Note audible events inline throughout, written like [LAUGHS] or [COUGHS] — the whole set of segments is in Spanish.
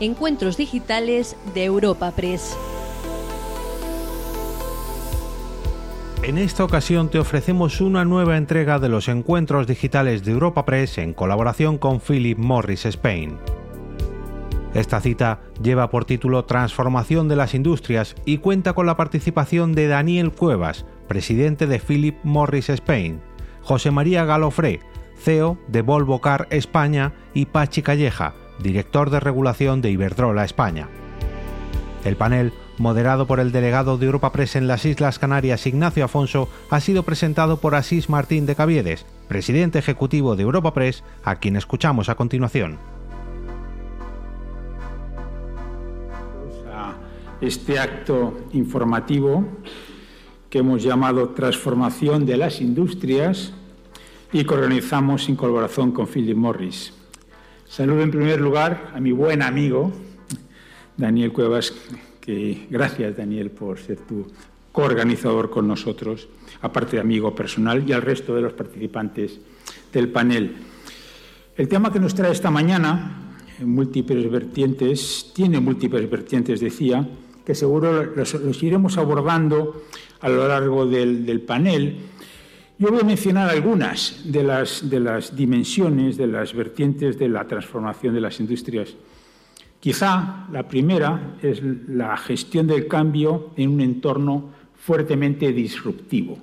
Encuentros Digitales de Europa Press. En esta ocasión te ofrecemos una nueva entrega de los encuentros digitales de Europa Press en colaboración con Philip Morris Spain. Esta cita lleva por título Transformación de las Industrias y cuenta con la participación de Daniel Cuevas, presidente de Philip Morris Spain, José María Galofré, CEO de Volvo Car España y Pachi Calleja, director de regulación de Iberdrola España. El panel, moderado por el delegado de Europa Press en las Islas Canarias Ignacio Afonso, ha sido presentado por Asís Martín de Caviedes, presidente ejecutivo de Europa Press, a quien escuchamos a continuación. Este acto informativo que hemos llamado Transformación de las Industrias y que organizamos en colaboración con Philip Morris. Saludo en primer lugar a mi buen amigo Daniel Cuevas, que gracias Daniel por ser tu coorganizador con nosotros, aparte de amigo personal, y al resto de los participantes del panel. El tema que nos trae esta mañana, múltiples vertientes, tiene múltiples vertientes, decía, que seguro los, iremos abordando a lo largo del, panel yo voy a mencionar algunas de las, dimensiones, de las vertientes de la transformación de las industrias. Quizá la primera es la gestión del cambio en un entorno fuertemente disruptivo.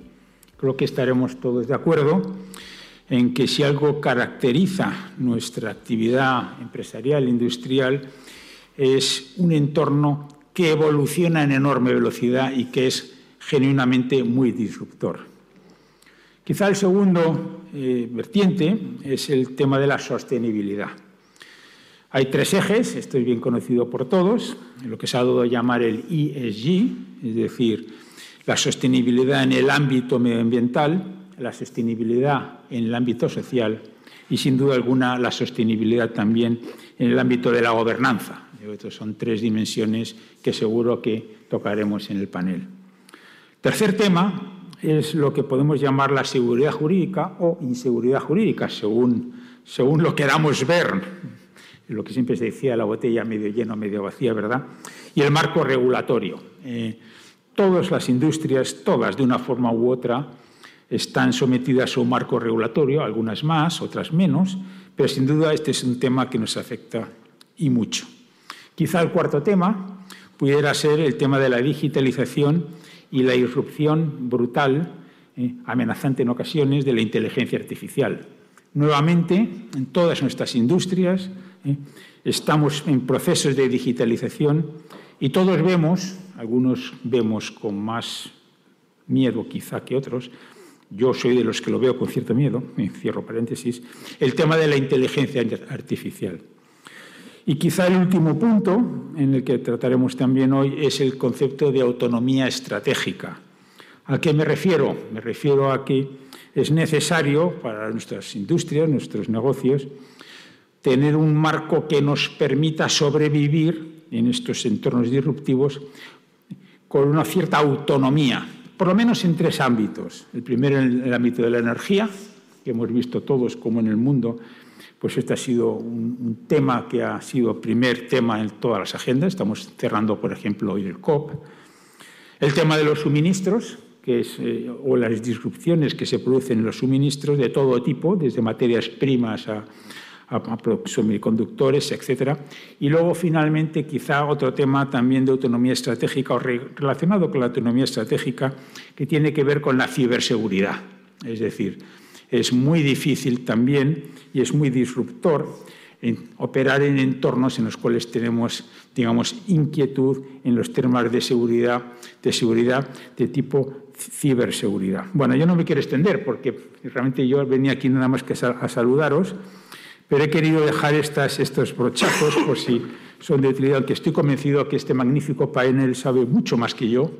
Creo que estaremos todos de acuerdo en que si algo caracteriza nuestra actividad empresarial, industrial, es un entorno que evoluciona en enorme velocidad y que es genuinamente muy disruptor. Quizá el segundo eh, vertiente es el tema de la sostenibilidad. Hay tres ejes, esto es bien conocido por todos, lo que se ha dado a llamar el ESG, es decir, la sostenibilidad en el ámbito medioambiental, la sostenibilidad en el ámbito social y, sin duda alguna, la sostenibilidad también en el ámbito de la gobernanza. Estos son tres dimensiones que seguro que tocaremos en el panel. Tercer tema, es lo que podemos llamar la seguridad jurídica o inseguridad jurídica, según, según lo queramos ver. Lo que siempre se decía, la botella medio llena, medio vacía, ¿verdad? Y el marco regulatorio. Eh, todas las industrias, todas de una forma u otra, están sometidas a un marco regulatorio, algunas más, otras menos, pero sin duda este es un tema que nos afecta y mucho. Quizá el cuarto tema pudiera ser el tema de la digitalización y la irrupción brutal, eh, amenazante en ocasiones, de la inteligencia artificial. Nuevamente, en todas nuestras industrias eh, estamos en procesos de digitalización y todos vemos, algunos vemos con más miedo quizá que otros, yo soy de los que lo veo con cierto miedo, cierro paréntesis, el tema de la inteligencia artificial. Y quizá el último punto en el que trataremos también hoy es el concepto de autonomía estratégica. ¿A qué me refiero? Me refiero a que es necesario para nuestras industrias, nuestros negocios, tener un marco que nos permita sobrevivir en estos entornos disruptivos con una cierta autonomía, por lo menos en tres ámbitos. El primero en el ámbito de la energía, que hemos visto todos como en el mundo pues este ha sido un, tema que ha sido primer tema en todas las agendas. Estamos cerrando, por ejemplo, hoy el COP. El tema de los suministros, que es, eh, o las disrupciones que se producen en los suministros de todo tipo, desde materias primas a, a, semiconductores, etc. Y luego, finalmente, quizá otro tema también de autonomía estratégica o relacionado con la autonomía estratégica, que tiene que ver con la ciberseguridad. Es decir, es muy difícil también y es muy disruptor operar en entornos en los cuales tenemos, digamos, inquietud en los temas de seguridad, de seguridad de tipo ciberseguridad. Bueno, yo no me quiero extender porque realmente yo venía aquí nada más que a saludaros, pero he querido dejar estas, estos brochazos por si son de utilidad, aunque estoy convencido que este magnífico panel sabe mucho más que yo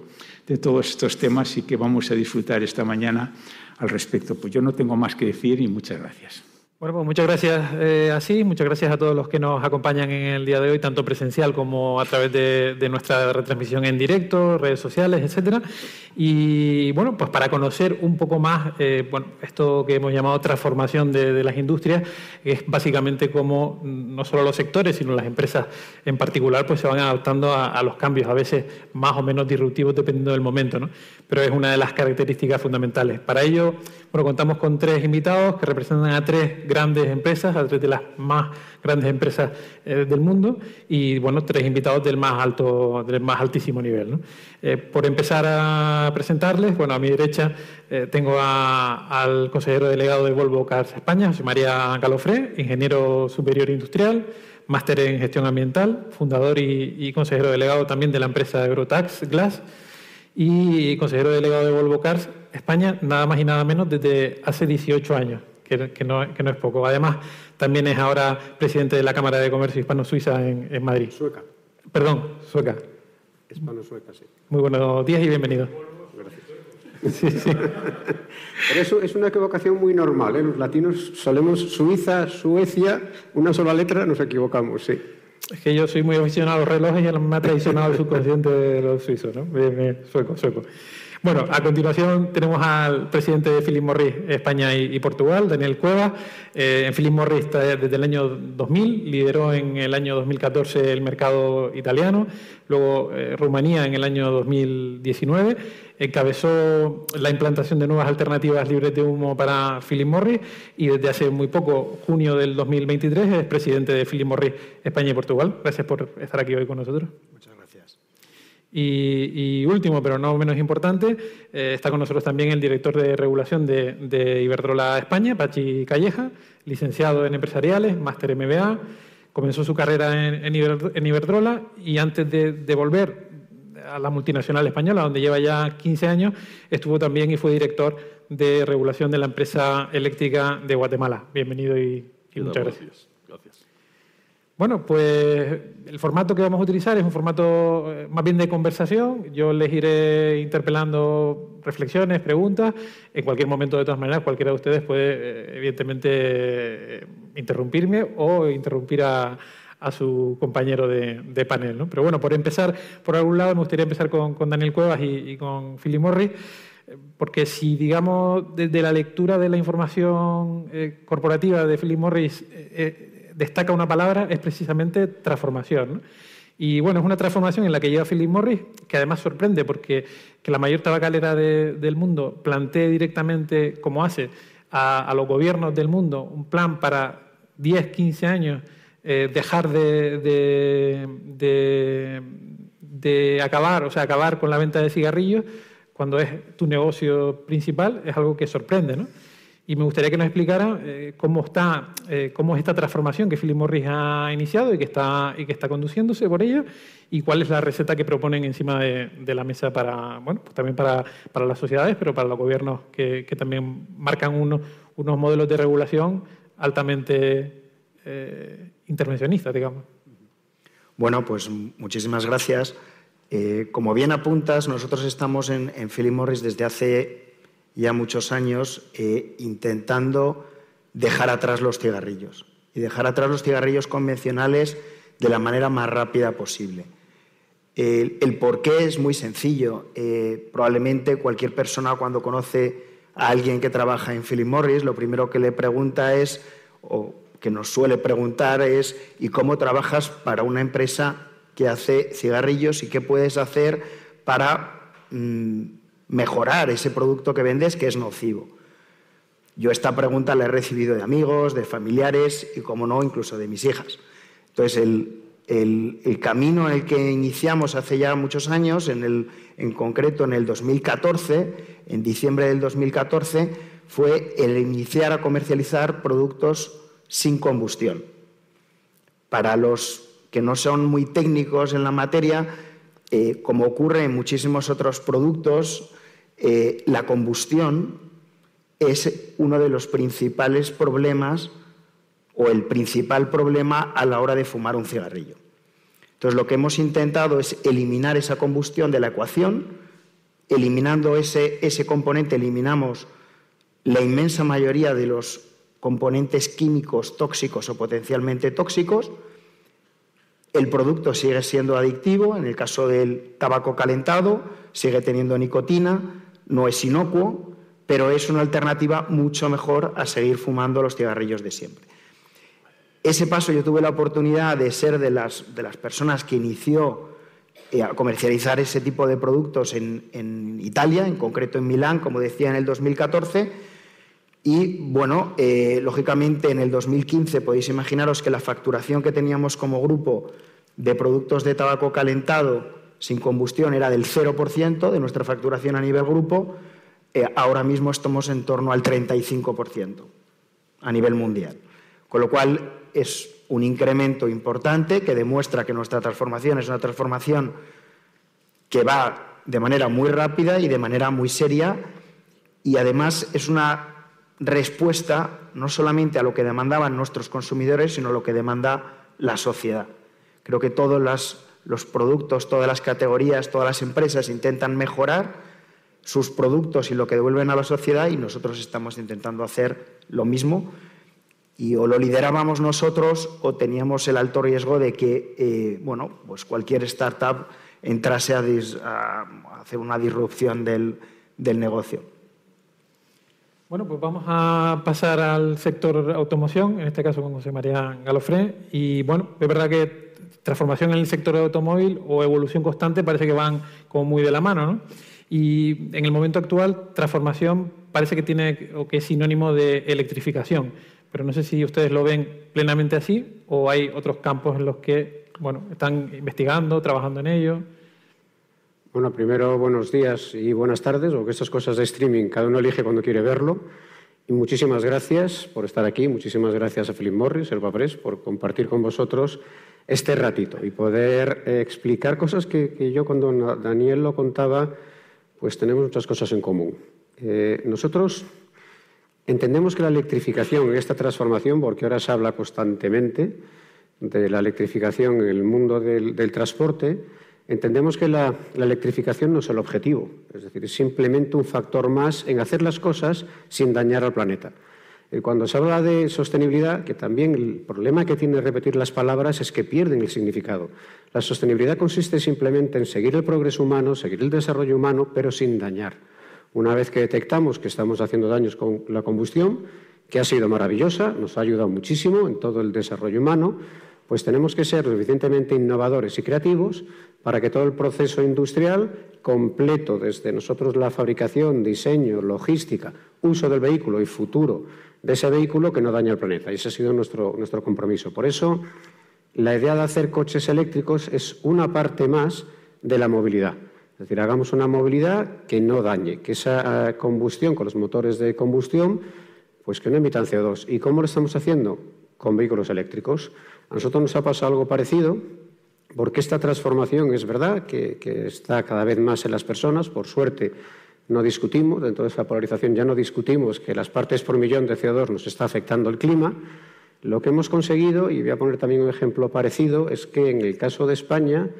de todos estos temas y que vamos a disfrutar esta mañana al respecto. Pues yo no tengo más que decir y muchas gracias. Bueno, pues muchas gracias eh, así, muchas gracias a todos los que nos acompañan en el día de hoy, tanto presencial como a través de, nuestra retransmisión en directo, redes sociales, etcétera. Y bueno, pues para conocer un poco más, eh, bueno, esto que hemos llamado transformación de, las industrias, es básicamente cómo no solo los sectores, sino las empresas en particular, pues se van adaptando a, a los cambios, a veces más o menos disruptivos dependiendo del momento, ¿no? Pero es una de las características fundamentales. Para ello, bueno, contamos con tres invitados que representan a tres grandes empresas, a tres de las más grandes empresas eh, del mundo y bueno, tres invitados del más alto, del más altísimo nivel. Eh, por empezar a presentarles, bueno, a mi derecha eh, tengo al consejero delegado de Volvo Cars España, José María Calofré, ingeniero superior industrial, máster en gestión ambiental, fundador y, y consejero delegado también de la empresa Eurotax Glass y consejero delegado de Volvo Cars España, nada más y nada menos desde hace 18 años que, no, es poco. Además, también es ahora presidente de la Cámara de Comercio Hispano-Suiza en, Madrid. Sueca. Perdón, sueca. Hispano-sueca, sí. Muy buenos días y bienvenido. [LAUGHS] Sí, sí. Pero eso es una equivocación muy normal. ¿eh? Los latinos solemos Suiza, Suecia, una sola letra, nos equivocamos, sí. Es que yo soy muy aficionado a los relojes y me ha traicionado el subconsciente de los suizos, ¿no? sueco, sueco. Bueno, a continuación tenemos al presidente de Philip Morris España y, Portugal, Daniel Cueva. Eh, en Philip Morris está desde el año 2000, lideró en el año 2014 el mercado italiano, luego eh, Rumanía en el año 2019, encabezó la implantación de nuevas alternativas libres de humo para Philip Morris y desde hace muy poco, junio del 2023, es presidente de Philip Morris España y Portugal. Gracias por estar aquí hoy con nosotros. Y, último, pero no menos importante, eh, está con nosotros también el director de regulación de, Iberdrola España, Pachi Calleja, licenciado en empresariales, máster MBA, comenzó su carrera en, Iberdrola y antes de, de, volver a la multinacional española, donde lleva ya 15 años, estuvo también y fue director de regulación de la empresa eléctrica de Guatemala. Bienvenido y, muchas gracias. Bueno, pues el formato que vamos a utilizar es un formato eh, más bien de conversación. Yo les iré interpelando reflexiones, preguntas. En cualquier momento, de todas maneras, cualquiera de ustedes puede, eh, evidentemente, eh, interrumpirme o interrumpir a, su compañero de, panel. ¿no? Pero bueno, por empezar, por algún lado, me gustaría empezar con, Daniel Cuevas y, con Philip Morris porque si, digamos, desde la lectura de la información corporativa de Philip Morris destaca una palabra, es precisamente transformación. Y bueno, es una transformación en la que llega Philip Morris, que además sorprende porque que la mayor tabacalera del mundo plantee directamente, como hace, a, los gobiernos del mundo un plan para 10, 15 años eh, dejar de, de, de, acabar, o sea, acabar con la venta de cigarrillos cuando es tu negocio principal, es algo que sorprende, ¿no? Y me gustaría que nos explicara eh, cómo, está, eh, cómo es esta transformación que Philip Morris ha iniciado y que está, y que está conduciéndose por ella y cuál es la receta que proponen encima de, la mesa para, bueno, pues también para, para, las sociedades, pero para los gobiernos que, que también marcan unos, modelos de regulación altamente eh, intervencionistas, digamos. Bueno, pues muchísimas gracias. como bien apuntas, nosotros estamos en, en Philip Morris desde hace ya muchos años eh, intentando dejar atrás los cigarrillos y dejar atrás los cigarrillos convencionales de la manera más rápida posible. El, el por qué es muy sencillo. Eh, probablemente cualquier persona cuando conoce a alguien que trabaja en Philip Morris, lo primero que le pregunta es, o que nos suele preguntar es, ¿y cómo trabajas para una empresa que hace cigarrillos y qué puedes hacer para mm, mejorar ese producto que vendes que es nocivo. Yo esta pregunta la he recibido de amigos, de familiares y, como no, incluso de mis hijas. Entonces, el, camino en el que iniciamos hace ya muchos años, en, el, en concreto en el 2014, en diciembre del 2014, fue el iniciar a comercializar productos sin combustión. Para los que no son muy técnicos en la materia, eh, como ocurre en muchísimos otros productos, eh, la combustión es uno de los principales problemas o el principal problema a la hora de fumar un cigarrillo. Entonces, lo que hemos intentado es eliminar esa combustión de la ecuación. Eliminando ese, ese componente, eliminamos la inmensa mayoría de los componentes químicos tóxicos o potencialmente tóxicos. El producto sigue siendo adictivo, en el caso del tabaco calentado, sigue teniendo nicotina, no es inocuo, pero es una alternativa mucho mejor a seguir fumando los cigarrillos de siempre. Ese paso yo tuve la oportunidad de ser de las, de las personas que inició eh, a comercializar ese tipo de productos en, en, Italia, en concreto en Milán, como decía, en el 2014. Y bueno, eh, lógicamente en el 2015 podéis imaginaros que la facturación que teníamos como grupo de productos de tabaco calentado sin combustión era del 0% de nuestra facturación a nivel grupo. Eh, ahora mismo estamos en torno al 35% a nivel mundial. Con lo cual, es un incremento importante que demuestra que nuestra transformación es una transformación que va de manera muy rápida y de manera muy seria y además es una respuesta no solamente a lo que demandaban nuestros consumidores, sino a lo que demanda la sociedad. Creo que todos los productos, todas las categorías, todas las empresas intentan mejorar sus productos y lo que devuelven a la sociedad y nosotros estamos intentando hacer lo mismo y o lo liderábamos nosotros o teníamos el alto riesgo de que eh, bueno, pues cualquier startup entrase a, hacer una disrupción del, negocio. Bueno, pues vamos a pasar al sector automoción, en este caso con José María Galofré. Y bueno, es verdad que transformación en el sector automóvil o evolución constante parece que van como muy de la mano, ¿no? Y en el momento actual, transformación parece que tiene o que es sinónimo de electrificación pero no sé si ustedes lo ven plenamente así o hay otros campos en los que bueno, están investigando, trabajando en ello. Bueno, primero buenos días y buenas tardes, o que estas cosas de streaming cada uno elige cuando quiere verlo. Y muchísimas gracias por estar aquí, muchísimas gracias a Philip Morris, el Papres, por compartir con vosotros este ratito y poder eh, explicar cosas que, yo cuando Daniel lo contaba, pues tenemos muchas cosas en común. Eh, nosotros Entendemos que la electrificación, esta transformación, porque ahora se habla constantemente de la electrificación en el mundo del, transporte, entendemos que la, electrificación no es el objetivo, es decir, es simplemente un factor más en hacer las cosas sin dañar al planeta. Eh, cuando se habla de sostenibilidad, que también el problema que tiene repetir las palabras es que pierden el significado. La sostenibilidad consiste simplemente en seguir el progreso humano, seguir el desarrollo humano, pero sin dañar. Una vez que detectamos que estamos haciendo daños con la combustión, que ha sido maravillosa, nos ha ayudado muchísimo en todo el desarrollo humano, pues tenemos que ser suficientemente innovadores y creativos para que todo el proceso industrial completo, desde nosotros la fabricación, diseño, logística, uso del vehículo y futuro de ese vehículo, que no dañe al planeta. Y ese ha sido nuestro, nuestro compromiso. Por eso, la idea de hacer coches eléctricos es una parte más de la movilidad. Es decir, hagamos una movilidad que no dañe, que esa combustión con los motores de combustión, pues que no emitan CO2. ¿Y cómo lo estamos haciendo? Con vehículos eléctricos. A nosotros nos ha pasado algo parecido, porque esta transformación es verdad que, está cada vez más en las personas, por suerte no discutimos, dentro de esa polarización ya no discutimos que las partes por millón de CO2 nos está afectando el clima. Lo que hemos conseguido, y voy a poner también un ejemplo parecido, es que en el caso de España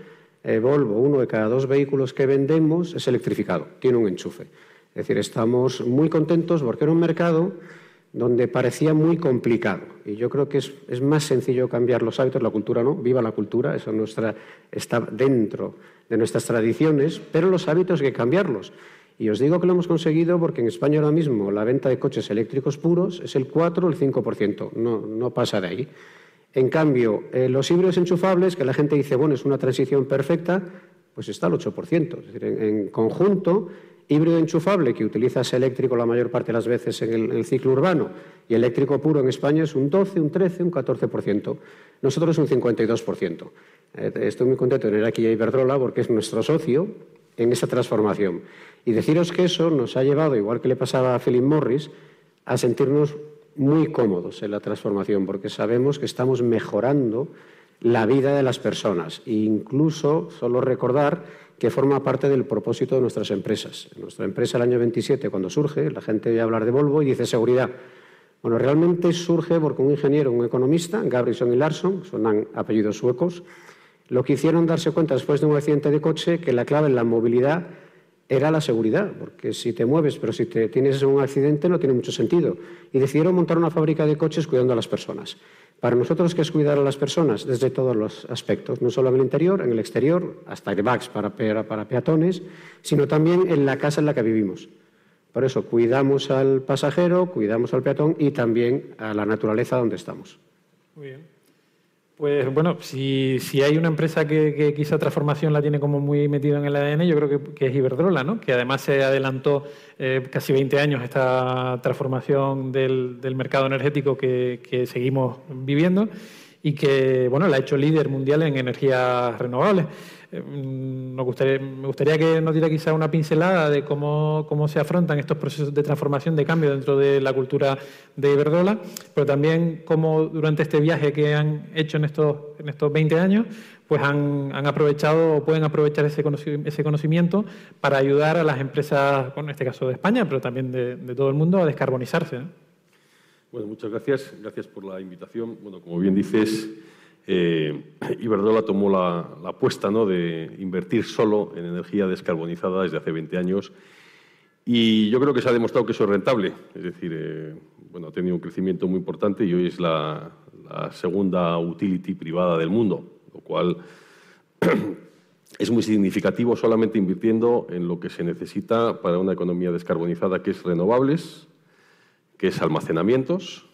eh, Volvo, uno de cada dos vehículos que vendemos es electrificado, tiene un enchufe. Es decir, estamos muy contentos porque era un mercado donde parecía muy complicado. Y yo creo que es, más sencillo cambiar los hábitos, la cultura no, viva la cultura, eso nuestra, está dentro de nuestras tradiciones, pero los hábitos hay que cambiarlos. Y os digo que lo hemos conseguido porque en España ahora mismo la venta de coches eléctricos puros es el 4 o el 5%, no, no pasa de ahí. En cambio, eh, los híbridos enchufables, que la gente dice, bueno, es una transición perfecta, pues está al 8%. Es decir, en, conjunto, híbrido enchufable, que utilizas eléctrico la mayor parte de las veces en el, ciclo urbano, y eléctrico puro en España es un 12, un 13, un 14%. Nosotros un 52%. Eh, estoy muy contento de tener aquí a Iberdrola porque es nuestro socio en esa transformación. Y deciros que eso nos ha llevado, igual que le pasaba a Philip Morris, a sentirnos muy cómodos en la transformación porque sabemos que estamos mejorando la vida de las personas e incluso solo recordar que forma parte del propósito de nuestras empresas. nuestra empresa el año 27 cuando surge, la gente oye hablar de Volvo y dice seguridad. Bueno, realmente surge porque un ingeniero, un economista, Gabrison y Larson, son apellidos suecos, lo que hicieron darse cuenta después de un accidente de coche que la clave en la movilidad era la seguridad, porque si te mueves, pero si te tienes un accidente no tiene mucho sentido. Y decidieron montar una fábrica de coches cuidando a las personas. Para nosotros, ¿qué es cuidar a las personas? Desde todos los aspectos, no solo en el interior, en el exterior, hasta airbags para, para peatones, sino también en la casa en la que vivimos. Por eso, cuidamos al pasajero, cuidamos al peatón y también a la naturaleza donde estamos. Muy bien. Pues bueno, si, si hay una empresa que, quizá transformación la tiene como muy metida en el ADN, yo creo que, es Iberdrola, ¿no? que además se adelantó eh, casi 20 años esta transformación del, del mercado energético que, que, seguimos viviendo y que bueno, la ha hecho líder mundial en energías renovables. Mm, me gustaría que nos diera quizá una pincelada de cómo, se afrontan estos procesos de transformación, de cambio dentro de la cultura de Iberdrola, pero también cómo durante este viaje que han hecho en estos, en estos 20 años, pues han, aprovechado o pueden aprovechar ese, conocimiento para ayudar a las empresas, en este caso de España, pero también de todo el mundo, a descarbonizarse. Bueno, muchas gracias. Gracias por la invitación. Bueno, como bien dices, eh, [CLEARS THROAT] Iberdrola tomó la, apuesta ¿no? de invertir solo en energía descarbonizada desde hace 20 años y yo creo que se ha demostrado que eso es rentable. Es decir, eh, bueno, ha tenido un crecimiento muy importante y hoy es la, segunda utility privada del mundo, lo cual [CLEARS THROAT] es muy significativo solamente invirtiendo en lo que se necesita para una economía descarbonizada, que es renovables, que es almacenamientos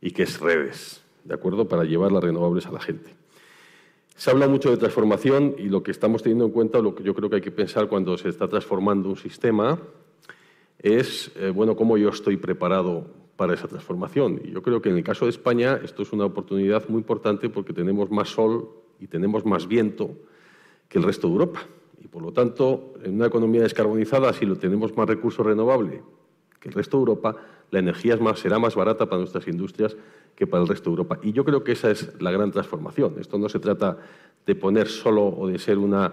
y que es redes. ¿De acuerdo? Para llevar las renovables a la gente. Se habla mucho de transformación y lo que estamos teniendo en cuenta, lo que yo creo que hay que pensar cuando se está transformando un sistema, es, eh, bueno, cómo yo estoy preparado para esa transformación. Y yo creo que en el caso de España esto es una oportunidad muy importante porque tenemos más sol y tenemos más viento que el resto de Europa. Y por lo tanto, en una economía descarbonizada, si lo tenemos más recursos renovables que el resto de Europa, la energía será más barata para nuestras industrias que para el resto de Europa. Y yo creo que esa es la gran transformación. Esto no se trata de poner solo o de ser una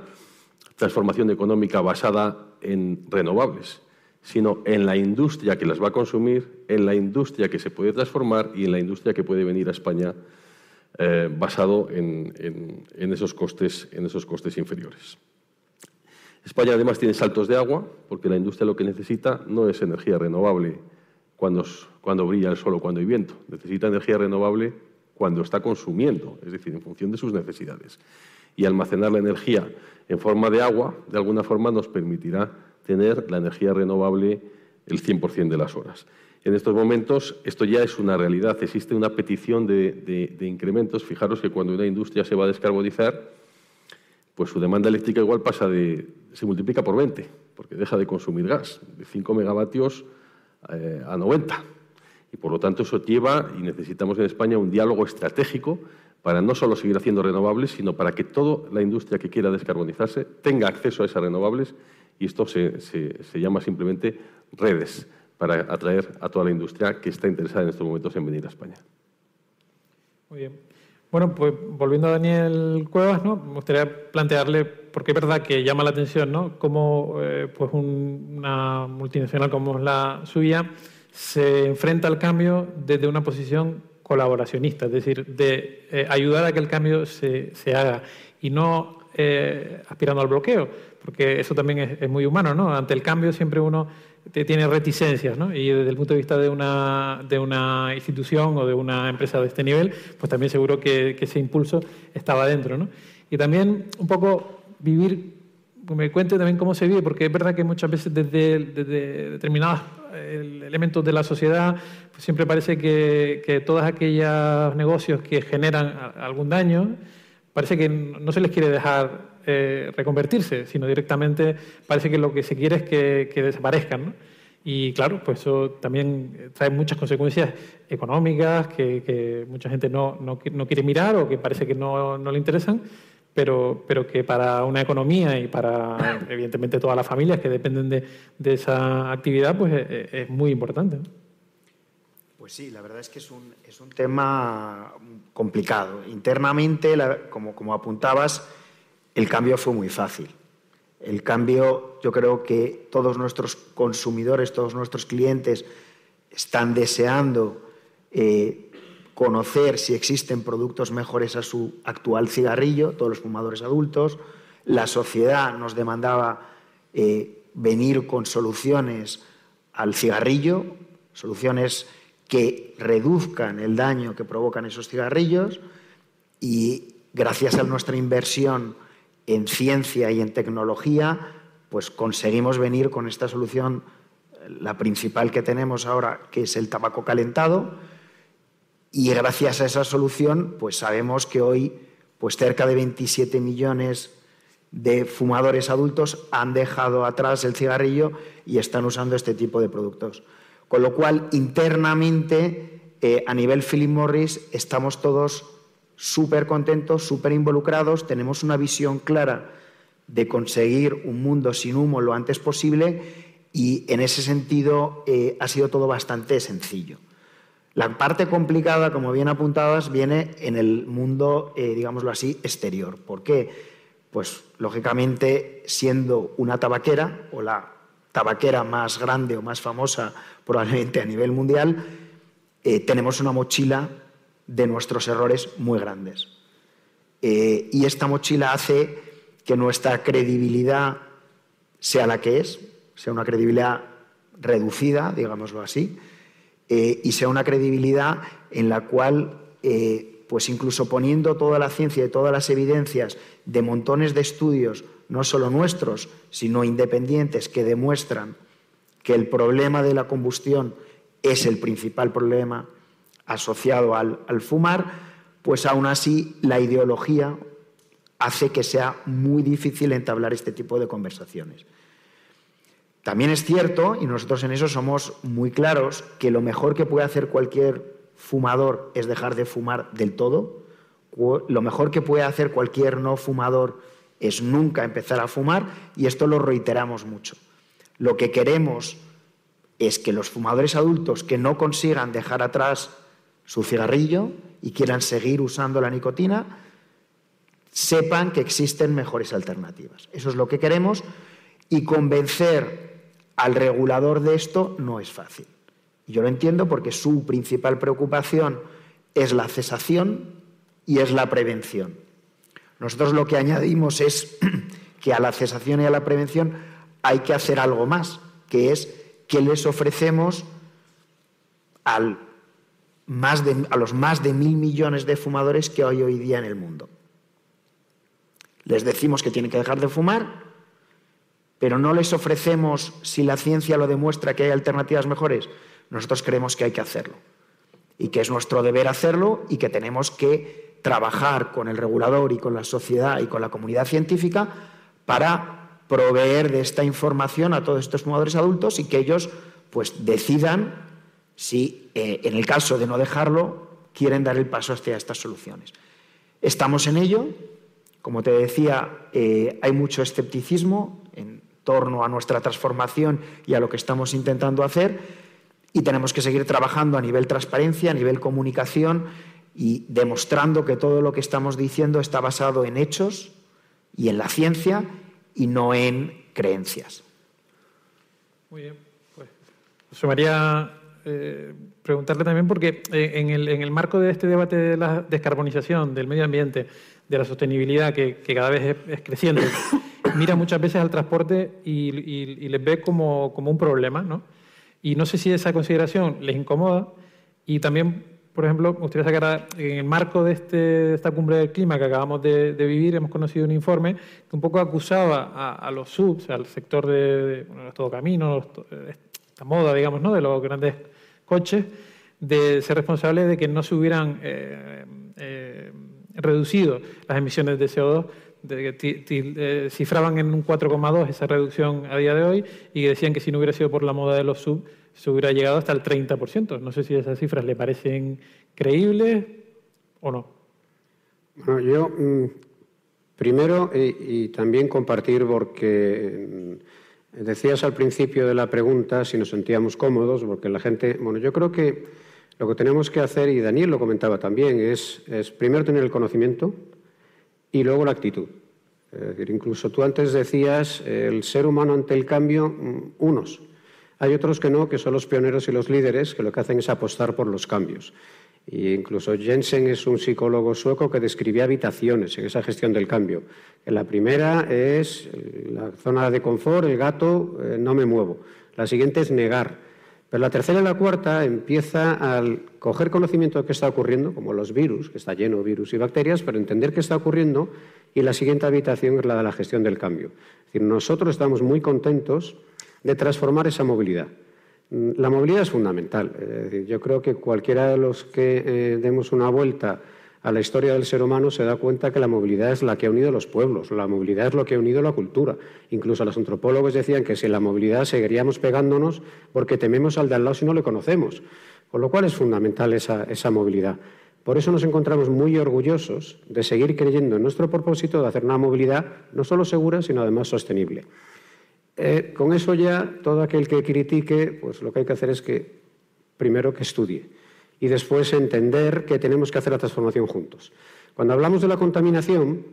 transformación económica basada en renovables, sino en la industria que las va a consumir, en la industria que se puede transformar y en la industria que puede venir a España eh, basado en esos costes inferiores. España además tiene saltos de agua, porque la industria lo que necesita no es energía renovable cuando, cuando brilla el sol o cuando hay viento. Necesita energía renovable cuando está consumiendo, es decir, en función de sus necesidades. Y almacenar la energía en forma de agua, de alguna forma, nos permitirá tener la energía renovable el 100% de las horas. En estos momentos esto ya es una realidad, existe una petición de, incrementos. Fijaros que cuando una industria se va a descarbonizar, pues su demanda eléctrica igual pasa de, se multiplica por 20, porque deja de consumir gas. De 5 megavatios eh, a 90. Y por lo tanto eso lleva, y necesitamos en España, un diálogo estratégico para no solo seguir haciendo renovables, sino para que toda la industria que quiera descarbonizarse tenga acceso a esas renovables y esto se, se, llama simplemente redes para atraer a toda la industria que está interesada en estos momentos en venir a España. Muy bien. Bueno, pues volviendo a Daniel Cuevas, ¿no? me gustaría plantearle, porque es verdad que llama la atención, ¿no? Cómo eh, pues una multinacional como es la suya se enfrenta al cambio desde una posición colaboracionista, es decir, de eh, ayudar a que el cambio se, se haga y no eh, aspirando al bloqueo, porque eso también es, muy humano, ¿no? Ante el cambio siempre uno tiene reticencias, ¿no? Y desde el punto de vista de una, de una institución o de una empresa de este nivel, pues también seguro que, ese impulso estaba dentro, ¿no? Y también un poco vivir, que me cuente también cómo se vive, porque es verdad que muchas veces desde, desde determinados elementos de la sociedad, pues siempre parece que, que todos aquellos negocios que generan algún daño, parece que no se les quiere dejar eh, reconvertirse, sino directamente parece que lo que se quiere es que, desaparezcan. Y claro, pues eso también trae muchas consecuencias económicas que, que mucha gente no, no, no, quiere mirar o que parece que no, no le interesan, pero, pero, que para una economía y para, evidentemente, todas las familias que dependen de, de esa actividad, pues es, es muy importante. Pues sí, la verdad es que es un, es un tema complicado. Internamente, como, como apuntabas, el cambio fue muy fácil. El cambio, yo creo que todos nuestros consumidores, todos nuestros clientes están deseando eh, conocer si existen productos mejores a su actual cigarrillo, todos los fumadores adultos. La sociedad nos demandaba eh, venir con soluciones al cigarrillo, soluciones que reduzcan el daño que provocan esos cigarrillos y gracias a nuestra inversión en ciencia y en tecnología, pues conseguimos venir con esta solución, la principal que tenemos ahora, que es el tabaco calentado, y gracias a esa solución, pues sabemos que hoy pues cerca de 27 millones de fumadores adultos han dejado atrás el cigarrillo y están usando este tipo de productos. Con lo cual, internamente, eh, a nivel Philip Morris, estamos todos súper contentos, súper involucrados, tenemos una visión clara de conseguir un mundo sin humo lo antes posible y en ese sentido eh, ha sido todo bastante sencillo. La parte complicada, como bien apuntadas, viene en el mundo, eh, digámoslo así, exterior. ¿Por qué? Pues lógicamente siendo una tabaquera o la tabaquera más grande o más famosa probablemente a nivel mundial, eh, tenemos una mochila de nuestros errores muy grandes. Eh, y esta mochila hace que nuestra credibilidad sea la que es, sea una credibilidad reducida, digámoslo así, eh, y sea una credibilidad en la cual, pues incluso poniendo toda la ciencia y todas las evidencias de montones de estudios, no solo nuestros, sino independientes, que demuestran que el problema de la combustión es el principal problema asociado al, fumar, pues aún así la ideología hace que sea muy difícil entablar este tipo de conversaciones. También es cierto, y nosotros en eso somos muy claros, que lo mejor que puede hacer cualquier fumador es dejar de fumar del todo. Lo mejor que puede hacer cualquier no fumador es nunca empezar a fumar y esto lo reiteramos mucho. Lo que queremos es que los fumadores adultos que no consigan dejar atrás su cigarrillo y quieran seguir usando la nicotina, sepan que existen mejores alternativas. Eso es lo que queremos y convencer al regulador de esto no es fácil. Yo lo entiendo porque su principal preocupación es la cesación y es la prevención. Nosotros lo que añadimos es [CLEARS THROAT] que a la cesación y a la prevención hay que hacer algo más, que es que les ofrecemos a los más de mil millones de fumadores que hay hoy día en el mundo. Les decimos que tienen que dejar de fumar, pero no les ofrecemos, si la ciencia lo demuestra, que hay alternativas mejores. Nosotros creemos que hay que hacerlo y que es nuestro deber hacerlo y que tenemos que trabajar con el regulador y con la sociedad y con la comunidad científica para proveer de esta información a todos estos fumadores adultos y que ellos pues decidan si eh, en el caso de no dejarlo quieren dar el paso hacia estas soluciones. Estamos en ello. Como te decía, eh, hay mucho escepticismo en torno a nuestra transformación y a lo que estamos intentando hacer y tenemos que seguir trabajando a nivel transparencia, a nivel comunicación y demostrando que todo lo que estamos diciendo está basado en hechos y en la ciencia y no en creencias. Muy bien. Pues, José María eh, preguntarle también, porque eh, en el, marco de este debate de la descarbonización del medio ambiente, de la sostenibilidad que, cada vez es, creciente, mira muchas veces al transporte y, les ve como, un problema, ¿no? Y no sé si esa consideración les incomoda y también, por ejemplo, me gustaría sacar en el marco de, este, esta cumbre del clima que acabamos de, vivir, hemos conocido un informe que un poco acusaba a, los subs, al sector de, los todocaminos, esta moda, digamos, ¿no? de los grandes coches, de ser responsable de que no se hubieran eh, eh, reducido las emisiones de CO2, de eh, cifraban en un 4,2 esa reducción a día de hoy y decían que si no hubiera sido por la moda de los sub, se hubiera llegado hasta el 30%. No sé si esas cifras le parecen creíbles o no. Bueno, yo mm, primero y también compartir porque Decías al principio de la pregunta si nos sentíamos cómodos, porque la gente, bueno, yo creo que lo que tenemos que hacer, y Daniel lo comentaba también, es, primero tener el conocimiento y luego la actitud. Es decir, incluso tú antes decías el ser humano ante el cambio, mm, unos. Hay otros que no, que son los pioneros y los líderes, que lo que hacen es apostar por los cambios. E incluso Jensen es un psicólogo sueco que describía habitaciones en esa gestión del cambio. La primera es la zona de confort, el gato, eh, no me muevo. La siguiente es negar. Pero la tercera y la cuarta empieza al coger conocimiento de qué está ocurriendo, como los virus, que está lleno de virus y bacterias, pero entender qué está ocurriendo. Y la siguiente habitación es la de la gestión del cambio. Es decir, nosotros estamos muy contentos de transformar esa movilidad. La movilidad es fundamental. yo creo que cualquiera de los que eh, demos una vuelta a la historia del ser humano se da cuenta que la movilidad es la que ha unido los pueblos, la movilidad es lo que ha unido la cultura. Incluso los antropólogos decían que sin la movilidad seguiríamos pegándonos porque tememos al de al lado si no le conocemos. Con lo cual es fundamental esa, movilidad. Por eso nos encontramos muy orgullosos de seguir creyendo en nuestro propósito de hacer una movilidad no solo segura, sino además sostenible. Eh, con eso ya todo aquel que critique, pues lo que hay que hacer es que primero que estudie y después entender que tenemos que hacer la transformación juntos. Cuando hablamos de la contaminación,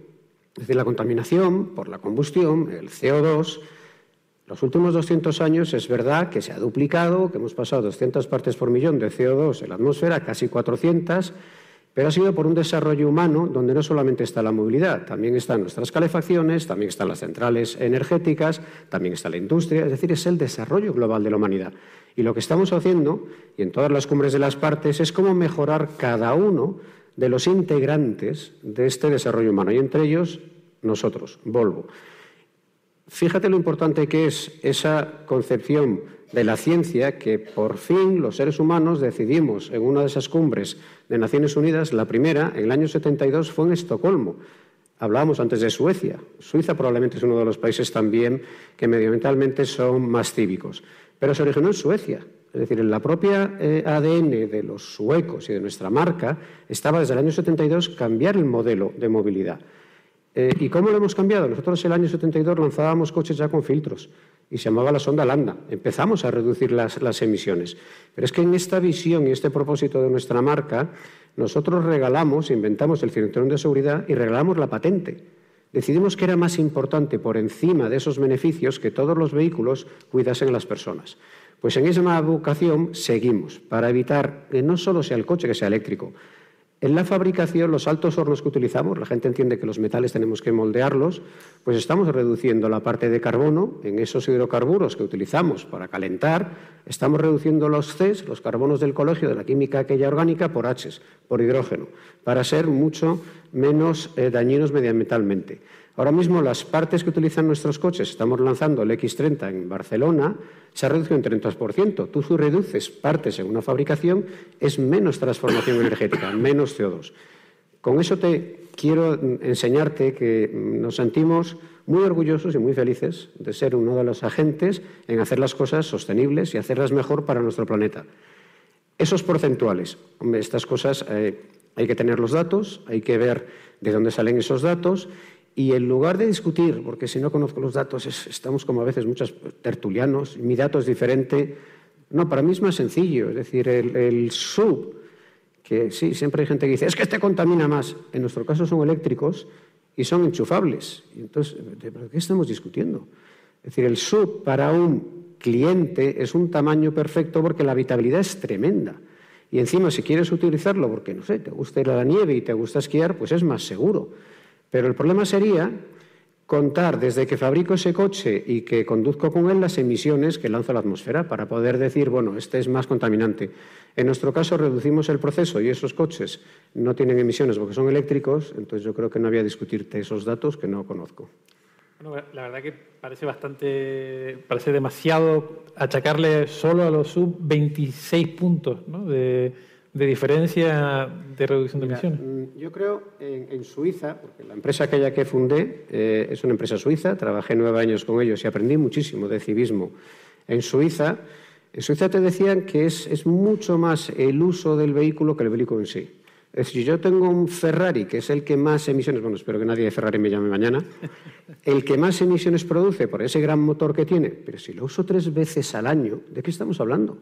es decir, la contaminación por la combustión, el CO2, los últimos 200 años es verdad que se ha duplicado, que hemos pasado 200 partes por millón de CO2 en la atmósfera casi 400, pero ha sido por un desarrollo humano donde no solamente está la movilidad, también están nuestras calefacciones, también están las centrales energéticas, también está la industria, es decir, es el desarrollo global de la humanidad. Y lo que estamos haciendo, y en todas las cumbres de las partes, es cómo mejorar cada uno de los integrantes de este desarrollo humano, y entre ellos nosotros, Volvo. Fíjate lo importante que es esa concepción de la ciencia que por fin los seres humanos decidimos en una de esas cumbres de Naciones Unidas, la primera, en el año 72, fue en Estocolmo. Hablábamos antes de Suecia. Suiza probablemente es uno de los países también que medioambientalmente son más cívicos. Pero se originó en Suecia. Es decir, en la propia eh, ADN de los suecos y de nuestra marca estaba desde el año 72 cambiar el modelo de movilidad. Eh, ¿Y cómo lo hemos cambiado? Nosotros en el año 72 lanzábamos coches ya con filtros y se llamaba la sonda Landa. Empezamos a reducir las, emisiones. Pero es que en esta visión y este propósito de nuestra marca, nosotros regalamos, inventamos el cinturón de seguridad y regalamos la patente. Decidimos que era más importante por encima de esos beneficios que todos los vehículos cuidasen a las personas. Pues en esa vocación seguimos para evitar que no solo sea el coche que sea eléctrico, en la fabricación, los altos hornos que utilizamos, la gente entiende que los metales tenemos que moldearlos, pues estamos reduciendo la parte de carbono en esos hidrocarburos que utilizamos para calentar, estamos reduciendo los Cs, los carbonos del colegio de la química aquella orgánica, por Hs, por hidrógeno, para ser mucho menos eh, dañinos medioambientalmente. Ahora mismo las partes que utilizan nuestros coches, estamos lanzando el X30 en Barcelona, se ha reducido un 30%. Tú reduces partes en una fabricación, es menos transformación energética, [LAUGHS] menos CO2. Con eso te quiero enseñarte que nos sentimos muy orgullosos y muy felices de ser uno de los agentes en hacer las cosas sostenibles y hacerlas mejor para nuestro planeta. Esos porcentuales, estas cosas eh, hay que tener los datos, hay que ver de dónde salen esos datos y en lugar de discutir, porque si no conozco los datos, estamos como a veces muchos tertulianos, mi dato es diferente. No, para mí es más sencillo. Es decir, el, sub, que sí, siempre hay gente que dice, es que este contamina más. En nuestro caso son eléctricos y son enchufables. Y entonces, ¿de qué estamos discutiendo? Es decir, el sub para un cliente es un tamaño perfecto porque la habitabilidad es tremenda. Y encima, si quieres utilizarlo porque, no sé, te gusta ir a la nieve y te gusta esquiar, pues es más seguro. Pero el problema sería contar desde que fabrico ese coche y que conduzco con él las emisiones que lanza la atmósfera para poder decir, bueno, este es más contaminante. En nuestro caso reducimos el proceso y esos coches no tienen emisiones porque son eléctricos, entonces yo creo que no había discutirte esos datos que no conozco. Bueno, la verdad que parece bastante, parece demasiado achacarle solo a los sub 26 puntos ¿no? de, de diferencia de reducción de emisiones? Mm, yo creo en, Suiza, porque la empresa aquella que fundé eh, es una empresa suiza, trabajé nueve años con ellos y aprendí muchísimo de civismo en Suiza. En Suiza te decían que es, es mucho más el uso del vehículo que el vehículo en sí. Es decir, yo tengo un Ferrari, que es el que más emisiones, bueno, espero que nadie de Ferrari me llame mañana, [LAUGHS] el que más emisiones produce por ese gran motor que tiene, pero si lo uso tres veces al año, ¿de qué estamos hablando?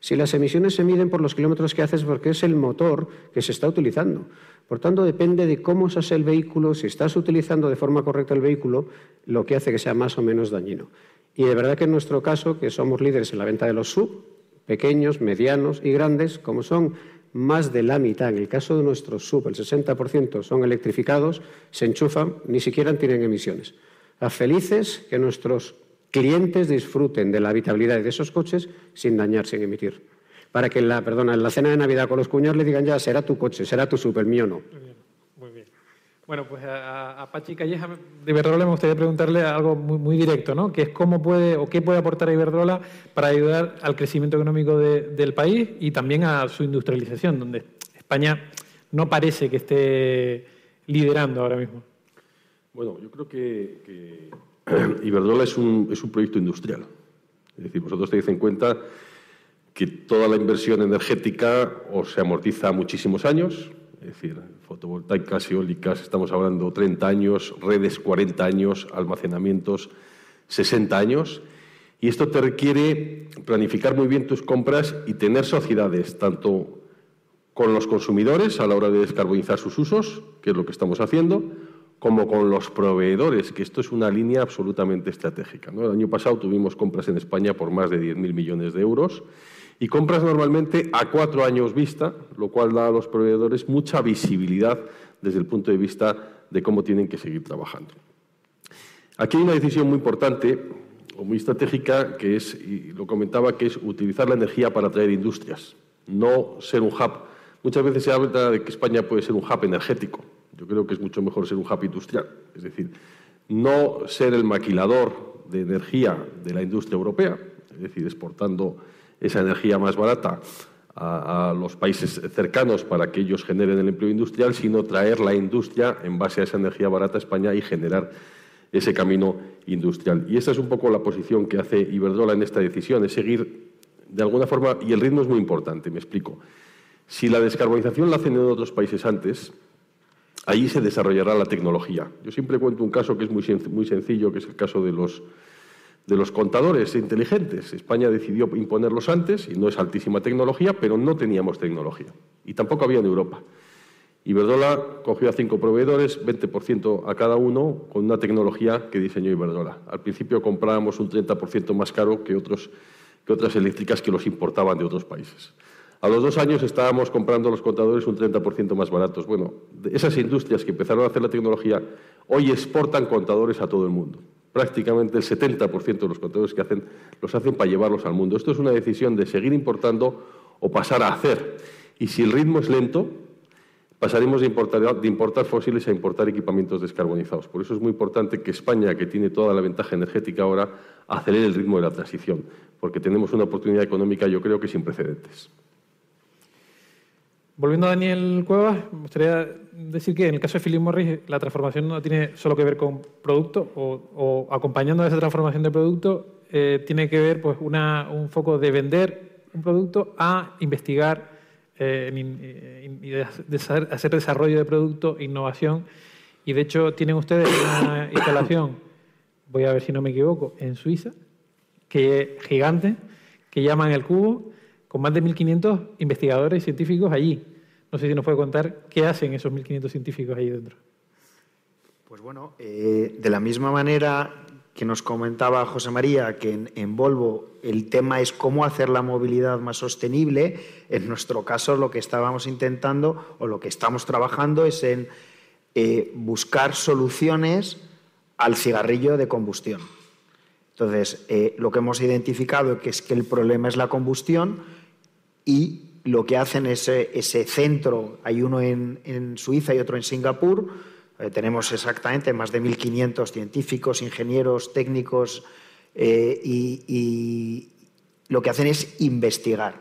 Si las emisiones se miden por los kilómetros que haces, porque es el motor que se está utilizando. Por tanto, depende de cómo usas el vehículo, si estás utilizando de forma correcta el vehículo, lo que hace que sea más o menos dañino. Y de verdad que en nuestro caso, que somos líderes en la venta de los sub, pequeños, medianos y grandes, como son más de la mitad, en el caso de nuestros sub, el 60% son electrificados, se enchufan, ni siquiera tienen emisiones. A felices que nuestros clientes disfruten de la habitabilidad de esos coches sin dañar, sin emitir. Para que en la, perdona, en la cena de Navidad con los cuñados le digan ya, será tu coche, será tu sub, el mío no. Bueno, pues a, Pachi Calleja de Iberdrola me gustaría preguntarle algo muy, directo, ¿no? Que es cómo puede o qué puede aportar a Iberdrola para ayudar al crecimiento económico del país y también a su industrialización, donde España no parece que esté liderando ahora mismo. Bueno, yo creo que, [CLEARS THROAT] Iberdrola es un, es un proyecto industrial. Es decir, vosotros tenéis en cuenta que toda la inversión energética se amortiza muchísimos años, es decir, fotovoltaicas, eólicas, estamos hablando 30 años, redes 40 años, almacenamientos 60 años. Y esto te requiere planificar muy bien tus compras y tener sociedades, tanto con los consumidores a la hora de descarbonizar sus usos, que es lo que estamos haciendo, como con los proveedores, que esto es una línea absolutamente estratégica. El año pasado tuvimos compras en España por más de 10.000 millones de euros y compras normalmente a cuatro años vista, lo cual da a los proveedores mucha visibilidad desde el punto de vista de cómo tienen que seguir trabajando. Aquí hay una decisión muy importante o muy estratégica que es, y lo comentaba, que es utilizar la energía para atraer industrias, no ser un hub. Muchas veces se habla de que España puede ser un hub energético. Yo creo que es mucho mejor ser un hub industrial, es decir, no ser el maquilador de energía de la industria europea, es decir, exportando esa energía más barata a, los países cercanos para que ellos generen el empleo industrial, sino traer la industria en base a esa energía barata a España y generar ese camino industrial. Y esa es un poco la posición que hace Iberdrola en esta decisión, es seguir de alguna forma, y el ritmo es muy importante, me explico. Si la descarbonización la hacen en otros países antes, ahí se desarrollará la tecnología. Yo siempre cuento un caso que es muy, sencillo, que es el caso de los contadores inteligentes. España decidió imponerlos antes, y no es altísima tecnología, pero no teníamos tecnología. Y tampoco había en Europa. Iberdrola cogió a cinco proveedores, 20% a cada uno, con una tecnología que diseñó Iberdrola. Al principio comprábamos un 30% más caro que otras eléctricas que los importaban de otros países. A los dos años estábamos comprando los contadores un 30% más baratos. Bueno, esas industrias que empezaron a hacer la tecnología hoy exportan contadores a todo el mundo prácticamente el 70% de los contadores que hacen los hacen para llevarlos al mundo. Esto es una decisión de seguir importando o pasar a hacer. Y si el ritmo es lento, pasaremos de importar, de importar, fósiles a importar equipamientos descarbonizados. Por eso es muy importante que España, que tiene toda la ventaja energética ahora, acelere el ritmo de la transición, porque tenemos una oportunidad económica, yo creo que sin precedentes. Volviendo a Daniel Cuevas, me gustaría decir que en el caso de Philip Morris la transformación no tiene solo que ver con producto o, acompañando a esa transformación de producto eh, tiene que ver pues un foco de vender un producto a investigar eh, eh, y hacer desarrollo de producto, innovación. Y de hecho tienen ustedes una [COUGHS] instalación, voy a ver si no me equivoco, en Suiza, que es gigante, que llaman el Cubo con más de 1.500 investigadores científicos allí. No sé si nos puede contar qué hacen esos 1.500 científicos ahí dentro. Pues bueno, eh, de la misma manera que nos comentaba José María, que en, Volvo el tema es cómo hacer la movilidad más sostenible, en nuestro caso lo que estábamos intentando o lo que estamos trabajando es en eh, buscar soluciones al cigarrillo de combustión. Entonces, eh, lo que hemos identificado es que el problema es la combustión, y lo que hacen es ese centro, hay uno en, Suiza y otro en Singapur, eh, tenemos exactamente más de 1.500 científicos, ingenieros, técnicos, eh, y, lo que hacen es investigar,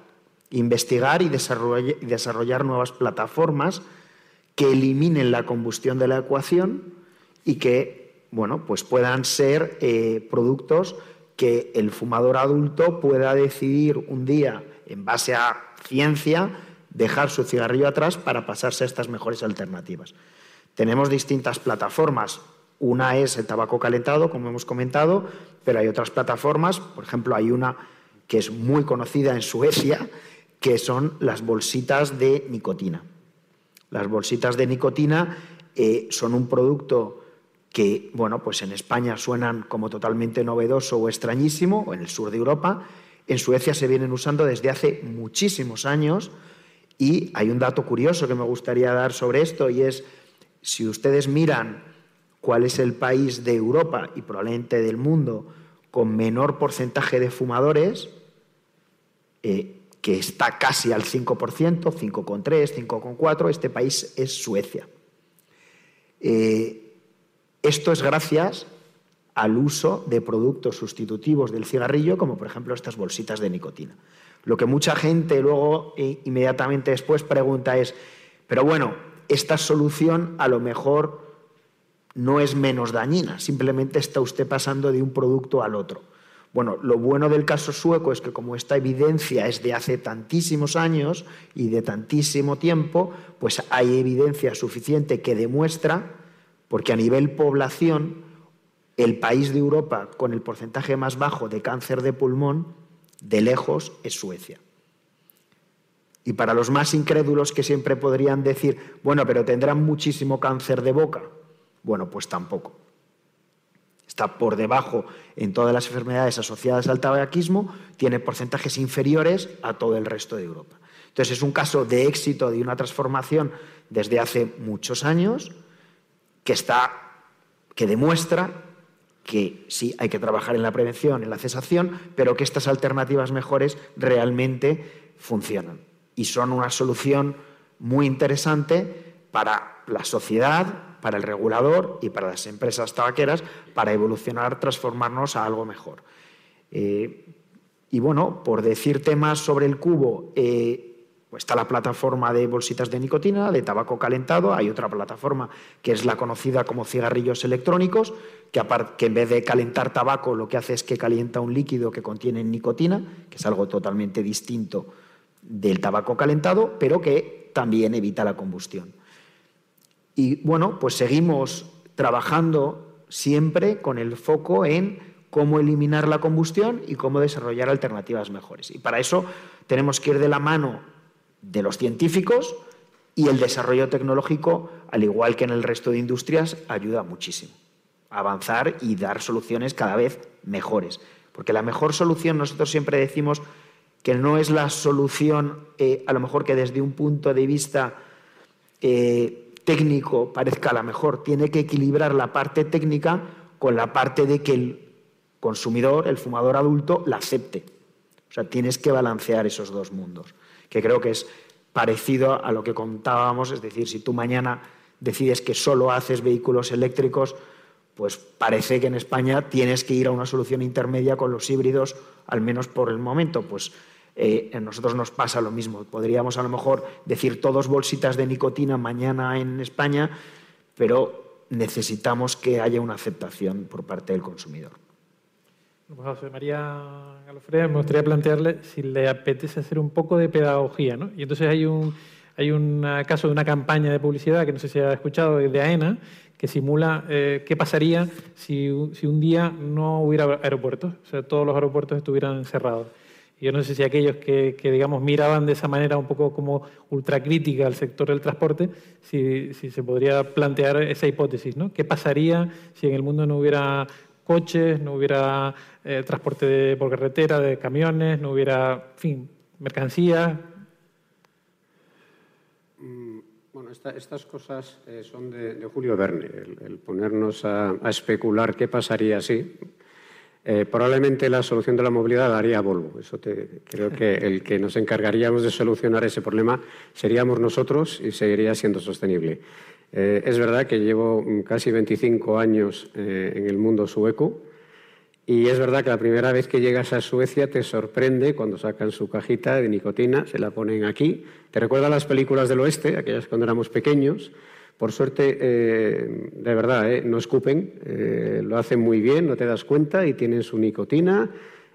investigar y desarrollar, nuevas plataformas que eliminen la combustión de la ecuación y que bueno, pues puedan ser eh, productos que el fumador adulto pueda decidir un día en base a ciencia, dejar su cigarrillo atrás para pasarse a estas mejores alternativas. Tenemos distintas plataformas. Una es el tabaco calentado, como hemos comentado, pero hay otras plataformas. Por ejemplo, hay una que es muy conocida en Suecia, que son las bolsitas de nicotina. Las bolsitas de nicotina eh, son un producto que, bueno, pues en España suenan como totalmente novedoso o extrañísimo, o en el sur de Europa, en Suecia se vienen usando desde hace muchísimos años Y hay un dato curioso que me gustaría dar sobre esto y es, si ustedes miran cuál es el país de Europa y probablemente del mundo con menor porcentaje de fumadores, eh, que está casi al 5%, 5,3, 5,4, este país es Suecia. Eh, esto es gracias al uso de productos sustitutivos del cigarrillo, como por ejemplo estas bolsitas de nicotina. Lo que mucha gente luego e inmediatamente después pregunta es, pero bueno, esta solución a lo mejor no es menos dañina, simplemente está usted pasando de un producto al otro. Bueno, lo bueno del caso sueco es que como esta evidencia es de hace tantísimos años y de tantísimo tiempo, pues hay evidencia suficiente que demuestra, porque a nivel población, el país de Europa con el porcentaje más bajo de cáncer de pulmón, de lejos, es Suecia. Y para los más incrédulos que siempre podrían decir, bueno, pero tendrán muchísimo cáncer de boca, bueno, pues tampoco. Está por debajo en todas las enfermedades asociadas al tabaquismo, tiene porcentajes inferiores a todo el resto de Europa. Entonces es un caso de éxito de una transformación desde hace muchos años que está que demuestra que sí hay que trabajar en la prevención, en la cesación, pero que estas alternativas mejores realmente funcionan y son una solución muy interesante para la sociedad, para el regulador y para las empresas tabaqueras para evolucionar, transformarnos a algo mejor. Eh, y bueno, por decirte más sobre el cubo, eh, pues está la plataforma de bolsitas de nicotina, de tabaco calentado, hay otra plataforma que es la conocida como cigarrillos electrónicos, que, que en vez de calentar tabaco lo que hace es que calienta un líquido que contiene nicotina, que es algo totalmente distinto del tabaco calentado, pero que también evita la combustión. Y bueno, pues seguimos trabajando siempre con el foco en cómo eliminar la combustión y cómo desarrollar alternativas mejores. Y para eso tenemos que ir de la mano de los científicos y el desarrollo tecnológico, al igual que en el resto de industrias, ayuda muchísimo a avanzar y dar soluciones cada vez mejores. Porque la mejor solución, nosotros siempre decimos que no es la solución, eh, a lo mejor que desde un punto de vista eh, técnico parezca la mejor. Tiene que equilibrar la parte técnica con la parte de que el consumidor, el fumador adulto, la acepte. O sea, tienes que balancear esos dos mundos, que creo que es parecido a lo que contábamos, es decir, si tú mañana decides que solo haces vehículos eléctricos, pues parece que en España tienes que ir a una solución intermedia con los híbridos, al menos por el momento. Pues eh, nosotros nos pasa lo mismo. Podríamos a lo mejor decir todos bolsitas de nicotina mañana en España, pero necesitamos que haya una aceptación por parte del consumidor. Pues José María Galofrea, me gustaría plantearle si le apetece hacer un poco de pedagogía. ¿no? Y entonces hay un, hay un caso de una campaña de publicidad que no sé si ha escuchado, de AENA, que simula eh, qué pasaría si, si, un día no hubiera aeropuertos, o sea, todos los aeropuertos estuvieran cerrados. Yo no sé si aquellos que, digamos, miraban de esa manera un poco como ultracrítica al sector del transporte, si, se podría plantear esa hipótesis, ¿no? ¿Qué pasaría si en el mundo no hubiera coches, no hubiera eh, transporte por carretera, de camiones, no hubiera, fin, mercancías? Mm, bueno, estas cosas eh, son de, Julio Verne, el, ponernos a, a, especular qué pasaría si. Eh, probablemente la solución de la movilidad la haría Volvo. Eso creo que [LAUGHS] el que nos encargaríamos de solucionar ese problema seríamos nosotros y seguiría siendo sostenible. Eh, es verdad que llevo casi 25 años eh, en el mundo sueco y es verdad que la primera vez que llegas a Suecia te sorprende cuando sacan su cajita de nicotina, se la ponen aquí. Te recuerda las películas del oeste, aquellas cuando éramos pequeños por suerte, eh, de verdad, eh, no escupen, eh, lo hacen muy bien, no te das cuenta y tienen su nicotina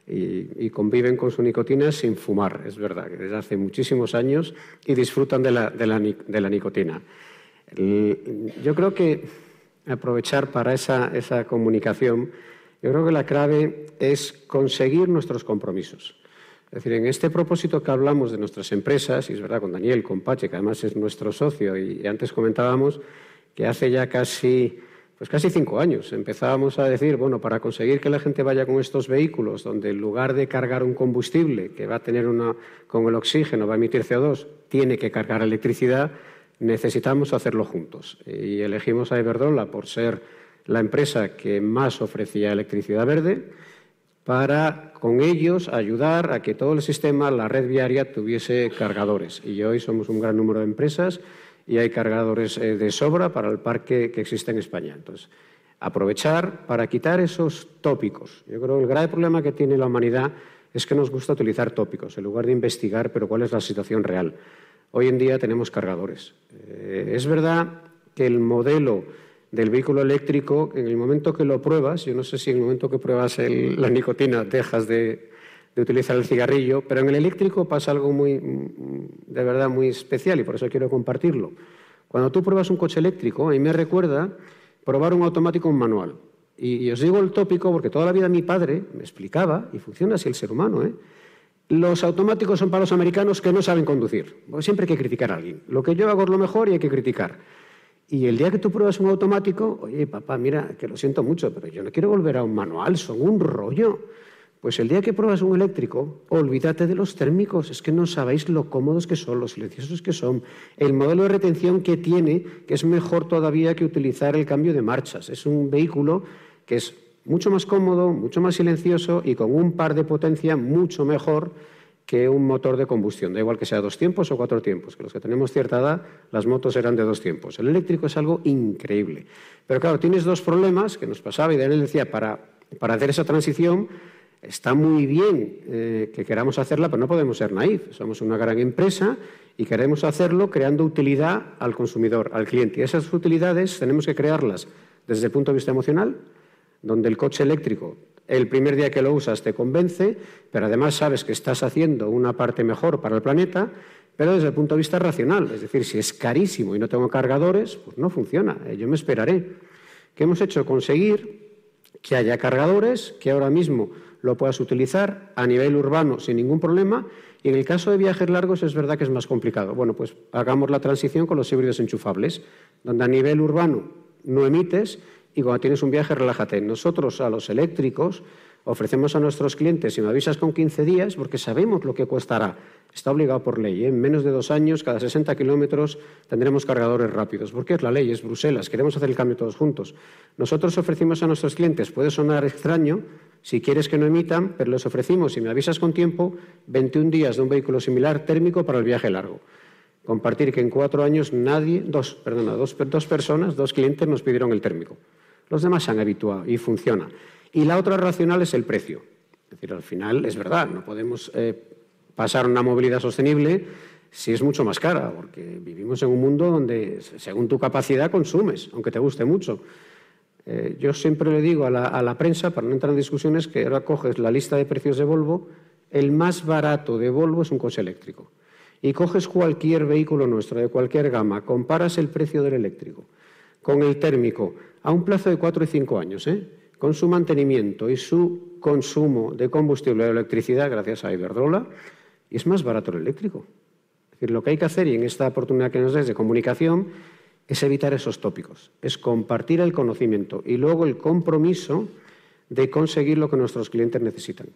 y, conviven con su nicotina sin fumar, es verdad, desde hace muchísimos años y disfrutan de la, nicotina. yo creo que aprovechar para esa comunicación, yo creo que la clave es conseguir nuestros compromisos. Es decir, en este propósito que hablamos de nuestras empresas, y es verdad con Daniel, con Pache, que además es nuestro socio, y antes comentábamos que hace ya casi pues casi cinco años. Empezábamos a decir, bueno, para conseguir que la gente vaya con estos vehículos, donde en lugar de cargar un combustible que va a tener una, con el oxígeno, va a emitir CO2, tiene que cargar electricidad, necesitamos hacerlo juntos. Y elegimos a Iberdrola por ser la empresa que más ofrecía electricidad verde para con ellos ayudar a que todo el sistema, la red viaria, tuviese cargadores. Y hoy somos un gran número de empresas y hay cargadores eh, de sobra para el parque que existe en España. Entonces, aprovechar para quitar esos tópicos. Yo creo que el grave problema que tiene la humanidad es que nos gusta utilizar tópicos en lugar de investigar, pero cuál es la situación real. Hoy en día tenemos cargadores. Eh, es verdad que el modelo del vehículo eléctrico, en el momento que lo pruebas, yo no sé si en el momento que pruebas la nicotina dejas de, utilizar el cigarrillo, pero en el eléctrico pasa algo muy, de verdad muy especial y por eso quiero compartirlo. Cuando tú pruebas un coche eléctrico, a mí me recuerda probar un automático un manual. Y, os digo el tópico porque toda la vida mi padre me explicaba, y funciona así el ser humano, ¿eh? los automáticos son para los americanos que no saben conducir. Porque siempre hay que criticar a alguien. Lo que yo hago es lo mejor y hay que criticar. Y el día que tú pruebas un automático, oye, papá, mira, que lo siento mucho, pero yo no quiero volver a un manual, son un rollo. Pues el día que pruebas un eléctrico, olvídate de los térmicos, es que no sabéis lo cómodos que son, lo silenciosos que son, el modelo de retención que tiene, que es mejor todavía que utilizar el cambio de marchas. Es un vehículo que es mucho más cómodo, mucho más silencioso y con un par de potencia mucho mejor que un motor de combustión. Da igual que sea dos tiempos o cuatro tiempos, que los que tenemos cierta edad, las motos eran de dos tiempos. El eléctrico es algo increíble. Pero claro, tienes dos problemas que nos pasaba y Daniel decía, para, para hacer esa transición Está muy bien eh, que queramos hacerla, pero no podemos ser naif. Somos una gran empresa y queremos hacerlo creando utilidad al consumidor, al cliente. Y esas utilidades tenemos que crearlas desde el punto de vista emocional, donde el coche eléctrico, el primer día que lo usas te convence, pero además sabes que estás haciendo una parte mejor para el planeta, pero desde el punto de vista racional. Es decir, si es carísimo y no tengo cargadores, pues no funciona. Eh, yo me esperaré. ¿Qué hemos hecho? Conseguir que haya cargadores que ahora mismo lo puedas utilizar a nivel urbano sin ningún problema y en el caso de viajes largos es verdad que es más complicado. Bueno, pues hagamos la transición con los híbridos enchufables, donde a nivel urbano no emites y cuando tienes un viaje relájate. Nosotros a los eléctricos ofrecemos a nuestros clientes, si me avisas con 15 días, porque sabemos lo que costará. Está obligado por ley. ¿eh? En menos de dos años, cada 60 kilómetros, tendremos cargadores rápidos. Porque es la ley, es Bruselas. Queremos hacer el cambio todos juntos. Nosotros ofrecimos a nuestros clientes, puede sonar extraño, si quieres que no emitan, pero les ofrecimos, si me avisas con tiempo, 21 días de un vehículo similar térmico para el viaje largo. Compartir que en cuatro años nadie, dos, perdona, dos, dos personas, dos clientes nos pidieron el térmico. Los demás se han habituado y funciona. Y la otra racional es el precio. Es decir, al final es verdad, no podemos eh, pasar una movilidad sostenible si es mucho más cara, porque vivimos en un mundo donde, según tu capacidad, consumes, aunque te guste mucho. Eh, yo siempre le digo a la, prensa, para no entrar en discusiones, que ahora coges la lista de precios de Volvo, el más barato de Volvo es un coche eléctrico. Y coges cualquier vehículo nuestro, de cualquier gama, comparas el precio del eléctrico con el térmico a un plazo de cuatro y cinco años, ¿eh? con su mantenimiento y su consumo de combustible de electricidad, gracias a Iberdrola, es más barato el eléctrico. Es decir, lo que hay que hacer, y en esta oportunidad que nos des de comunicación, es evitar esos tópicos, es compartir el conocimiento y luego el compromiso de conseguir lo que nuestros clientes necesitan.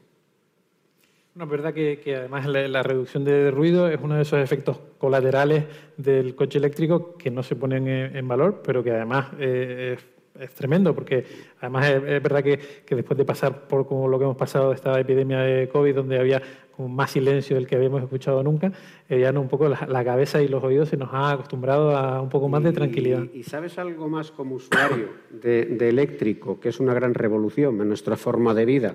Es verdad que, además la, reducción de ruido es uno de esos efectos colaterales del coche eléctrico que no se ponen en, valor, pero que además eh, es, tremendo, porque además es, verdad que, que, después de pasar por como lo que hemos pasado de esta epidemia de COVID, donde había con más silencio del que habíamos escuchado nunca, eh, ya no un poco la, cabeza y los oídos se nos ha acostumbrado a un poco más de tranquilidad. Y, sabes algo más como usuario de, eléctrico, que es una gran revolución en nuestra forma de vida.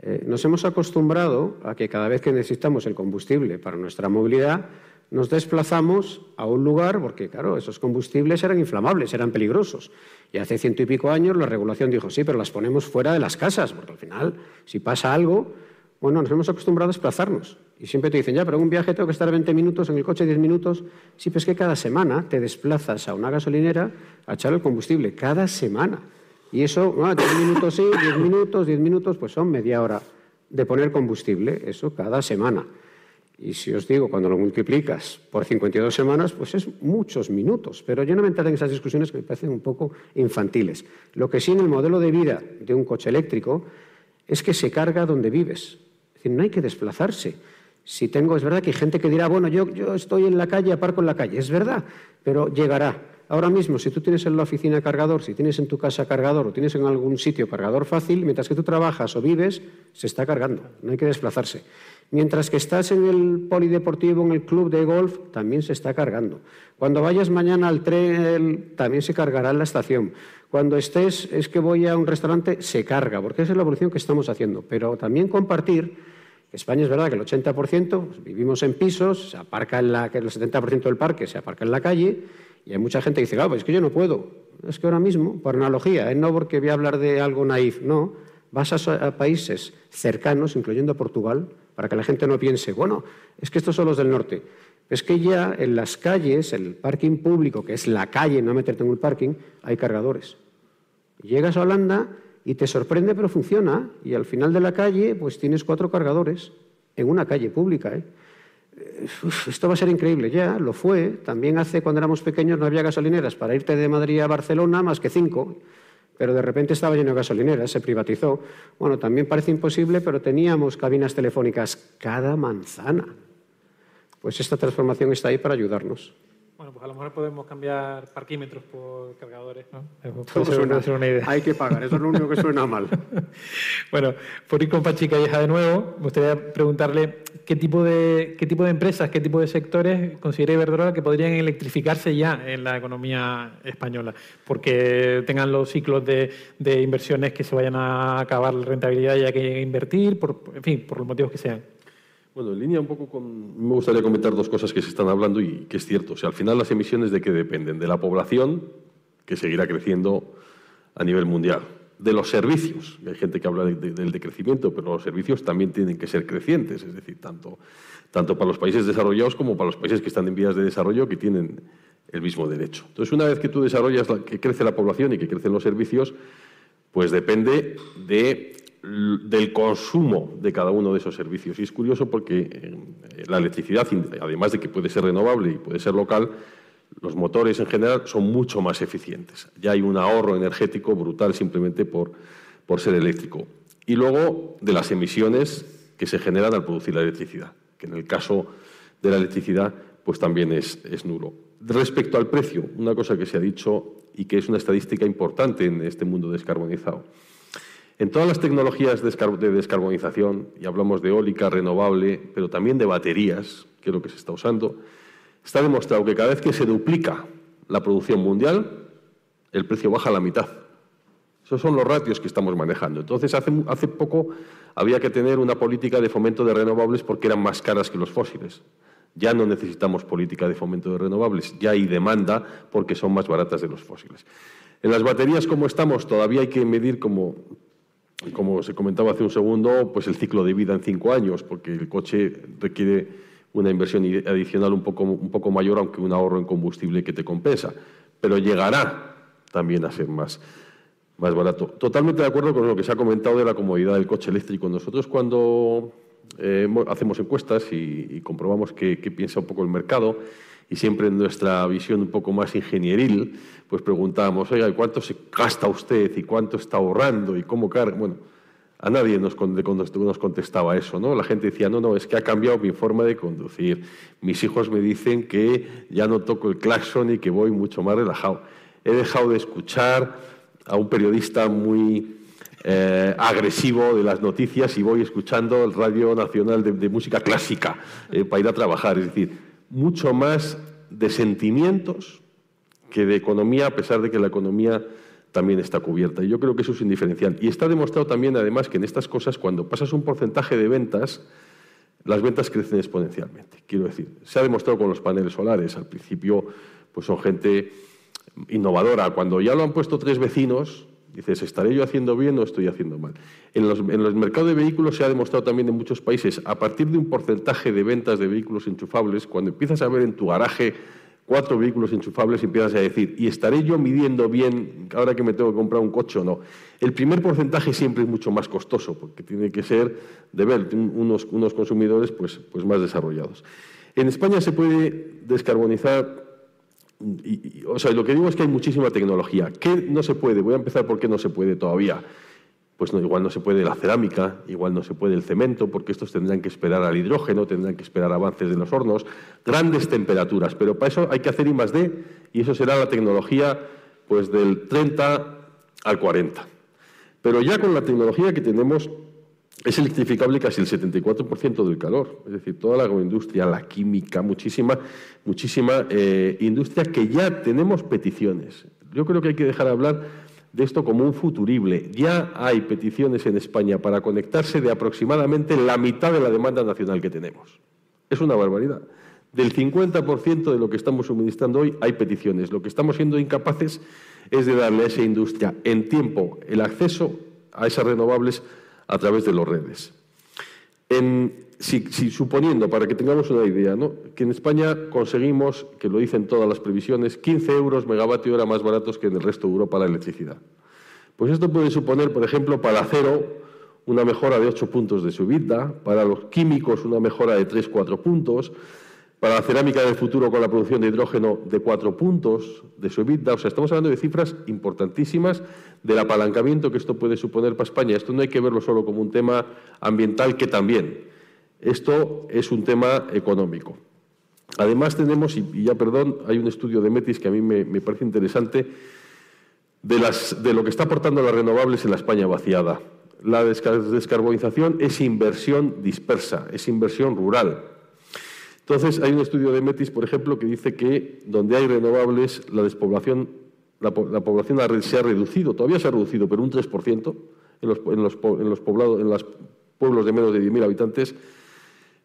Eh, nos hemos acostumbrado a que cada vez que necesitamos el combustible para nuestra movilidad, nos desplazamos a un lugar, porque claro, esos combustibles eran inflamables, eran peligrosos. Y hace ciento y pico años la regulación dijo, sí, pero las ponemos fuera de las casas, porque al final, si pasa algo, bueno, nos hemos acostumbrado a desplazarnos. Y siempre te dicen, ya, pero en un viaje tengo que estar 20 minutos, en el coche 10 minutos. Sí, pero es que cada semana te desplazas a una gasolinera a echar el combustible. Cada semana. Y eso, 10 minutos sí, 10 minutos, 10 minutos, pues son media hora de poner combustible. Eso cada semana. Y si os digo, cuando lo multiplicas por 52 semanas, pues es muchos minutos. Pero yo no me entraré en esas discusiones que me parecen un poco infantiles. Lo que sí en el modelo de vida de un coche eléctrico es que se carga donde vives. Es decir, no hay que desplazarse. Si tengo, es verdad que hay gente que dirá, bueno, yo, yo estoy en la calle, aparco en la calle. Es verdad, pero llegará. Ahora mismo, si tú tienes en la oficina cargador, si tienes en tu casa cargador o tienes en algún sitio cargador fácil, mientras que tú trabajas o vives, se está cargando. No hay que desplazarse. Mientras que estás en el polideportivo, en el club de golf, también se está cargando. Cuando vayas mañana al tren, también se cargará en la estación. Cuando estés, es que voy a un restaurante, se carga, porque esa es la evolución que estamos haciendo. Pero también compartir, España es verdad que el 80% pues, vivimos en pisos, se aparca en el 70% del parque se aparca en la calle, y hay mucha gente que dice, claro, pues es que yo no puedo. Es que ahora mismo, por analogía, ¿eh? no porque voy a hablar de algo naif, no, vas a, países cercanos, incluyendo Portugal, para que la gente no piense, bueno, es que estos son los del norte. Es que ya en las calles, el parking público, que es la calle, no meterte en un parking, hay cargadores. Llegas a Holanda y te sorprende, pero funciona. Y al final de la calle, pues tienes cuatro cargadores en una calle pública. ¿eh? Esto va a ser increíble. Ya lo fue. También hace, cuando éramos pequeños, no había gasolineras para irte de Madrid a Barcelona más que cinco pero de repente estaba lleno de gasolineras, se privatizó. Bueno, también parece imposible, pero teníamos cabinas telefónicas cada manzana. Pues esta transformación está ahí para ayudarnos. Bueno, pues a lo mejor podemos cambiar parquímetros por cargadores, ¿no? Puede ser, una idea. Hay que pagar, eso es lo único que suena mal. [LAUGHS] bueno, por ir con Pachi Calleja de nuevo, me gustaría preguntarle qué tipo, de, qué tipo de empresas, qué tipo de sectores considera Iberdrola que podrían electrificarse ya en la economía española, porque tengan los ciclos de, de inversiones que se vayan a acabar la rentabilidad y hay que invertir, por, en fin, por los motivos que sean. Bueno, en línea un poco con... Me gustaría comentar dos cosas que se están hablando y que es cierto. O sea, al final las emisiones de qué dependen? De la población, que seguirá creciendo a nivel mundial. De los servicios. Hay gente que habla del decrecimiento, pero los servicios también tienen que ser crecientes. Es decir, tanto, tanto para los países desarrollados como para los países que están en vías de desarrollo que tienen el mismo derecho. Entonces, una vez que tú desarrollas, que crece la población y que crecen los servicios, pues depende de del consumo de cada uno de esos servicios. Y es curioso porque eh, la electricidad, además de que puede ser renovable y puede ser local, los motores en general son mucho más eficientes. Ya hay un ahorro energético brutal simplemente por, por ser eléctrico. Y luego de las emisiones que se generan al producir la electricidad, que en el caso de la electricidad pues también es, es nulo. Respecto al precio, una cosa que se ha dicho y que es una estadística importante en este mundo descarbonizado. En todas las tecnologías de descarbonización, y hablamos de eólica, renovable, pero también de baterías, que es lo que se está usando, está demostrado que cada vez que se duplica la producción mundial, el precio baja a la mitad. Esos son los ratios que estamos manejando. Entonces, hace, hace poco había que tener una política de fomento de renovables porque eran más caras que los fósiles. Ya no necesitamos política de fomento de renovables, ya hay demanda porque son más baratas de los fósiles. En las baterías, como estamos, todavía hay que medir como como se comentaba hace un segundo, pues el ciclo de vida en cinco años, porque el coche requiere una inversión adicional un poco, un poco mayor, aunque un ahorro en combustible que te compensa. Pero llegará también a ser más, más barato. Totalmente de acuerdo con lo que se ha comentado de la comodidad del coche eléctrico. Nosotros cuando eh, hacemos encuestas y, comprobamos qué piensa un poco el mercado, y siempre en nuestra visión un poco más ingenieril, pues preguntábamos, oiga, ¿cuánto se gasta usted y cuánto está ahorrando y cómo carga? Bueno, a nadie nos, contestaba eso, ¿no? La gente decía, no, no, es que ha cambiado mi forma de conducir. Mis hijos me dicen que ya no toco el claxon y que voy mucho más relajado. He dejado de escuchar a un periodista muy eh, agresivo de las noticias y voy escuchando el Radio Nacional de, Música Clásica eh, para ir a trabajar. Es decir, mucho más de sentimientos que de economía, a pesar de que la economía también está cubierta. Y yo creo que eso es indiferencial. Y está demostrado también, además, que en estas cosas, cuando pasas un porcentaje de ventas, las ventas crecen exponencialmente. Quiero decir, se ha demostrado con los paneles solares. Al principio, pues son gente innovadora. Cuando ya lo han puesto tres vecinos, Dices, ¿estaré yo haciendo bien o estoy haciendo mal? En los, en los mercados de vehículos se ha demostrado también en muchos países, a partir de un porcentaje de ventas de vehículos enchufables, cuando empiezas a ver en tu garaje cuatro vehículos enchufables empiezas a decir, ¿y estaré yo midiendo bien ahora que me tengo que comprar un coche o no? El primer porcentaje siempre es mucho más costoso, porque tiene que ser de ver unos, unos consumidores pues, pues más desarrollados. En España se puede descarbonizar o sea, lo que digo es que hay muchísima tecnología. ¿Qué no se puede? Voy a empezar por qué no se puede todavía. Pues no, igual no se puede la cerámica, igual no se puede el cemento, porque estos tendrán que esperar al hidrógeno, tendrán que esperar avances de los hornos, grandes temperaturas, pero para eso hay que hacer I más D y eso será la tecnología pues del 30 al 40. Pero ya con la tecnología que tenemos es electrificable casi el 74% del calor. Es decir, toda la agroindustria, la química, muchísima, muchísima eh, industria que ya tenemos peticiones. Yo creo que hay que dejar hablar de esto como un futurible. Ya hay peticiones en España para conectarse de aproximadamente la mitad de la demanda nacional que tenemos. Es una barbaridad. Del 50% de lo que estamos suministrando hoy hay peticiones. Lo que estamos siendo incapaces es de darle a esa industria en tiempo el acceso a esas renovables a través de las redes. si, suponiendo, para que tengamos una idea, que en España conseguimos, que lo dicen todas las previsiones, 15 euros megavatio hora más baratos que en el resto de Europa la electricidad. Pues esto puede suponer, por ejemplo, para acero una mejora de 8 puntos de subida, para los químicos una mejora de 3-4 puntos, para la cerámica del futuro con la producción de hidrógeno de cuatro puntos de su EBITDA. O sea, estamos hablando de cifras importantísimas del apalancamiento que esto puede suponer para España. Esto no hay que verlo solo como un tema ambiental, que también. Esto es un tema económico. Además tenemos, y ya perdón, hay un estudio de Metis que a mí me, parece interesante, de, de lo que está aportando las renovables en la España vaciada. La descarbonización es inversión dispersa, es inversión rural. Entonces, hay un estudio de Metis, por ejemplo, que dice que donde hay renovables, la despoblación, la, población se ha reducido, todavía se ha reducido, pero un 3% en los, en los, poblados, en los pueblos de menos de 10.000 habitantes,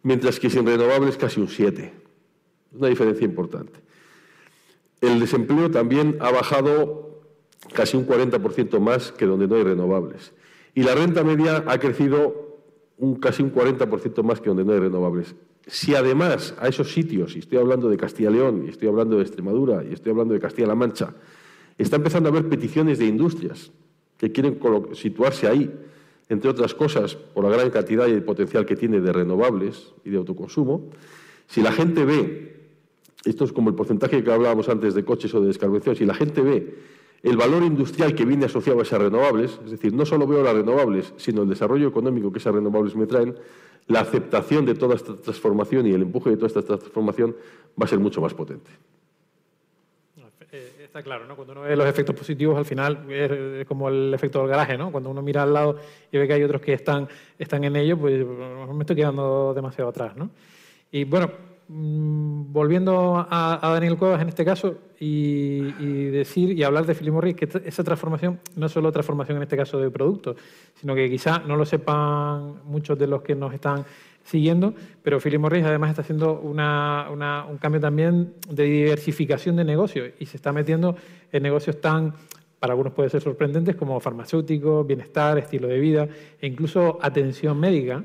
mientras que sin renovables casi un 7%. Una diferencia importante. El desempleo también ha bajado casi un 40% más que donde no hay renovables. Y la renta media ha crecido un, casi un 40% más que donde no hay renovables. Si además a esos sitios, y estoy hablando de Castilla y León, y estoy hablando de Extremadura, y estoy hablando de Castilla-La Mancha, está empezando a haber peticiones de industrias que quieren situarse ahí, entre otras cosas, por la gran cantidad y el potencial que tiene de renovables y de autoconsumo, si la gente ve, esto es como el porcentaje que hablábamos antes de coches o de descarbonización, si la gente ve el valor industrial que viene asociado a esas renovables, es decir, no solo veo las renovables, sino el desarrollo económico que esas renovables me traen, la aceptación de toda esta transformación y el empuje de toda esta transformación va a ser mucho más potente. Eh, está claro, ¿no? Cuando uno ve los efectos positivos, al final es como el efecto del garaje, ¿no? Cuando uno mira al lado y ve que hay otros que están, están en ello, pues me estoy quedando demasiado atrás, ¿no? Y bueno, volviendo a, Daniel Cuevas en este caso y, decir y hablar de Philip Morris, que esa transformación no es solo transformación en este caso de productos, sino que quizá no lo sepan muchos de los que nos están siguiendo, pero Philip Morris además está haciendo un cambio también de diversificación de negocios y se está metiendo en negocios tan, para algunos puede ser sorprendentes, como farmacéuticos, bienestar, estilo de vida e incluso atención médica.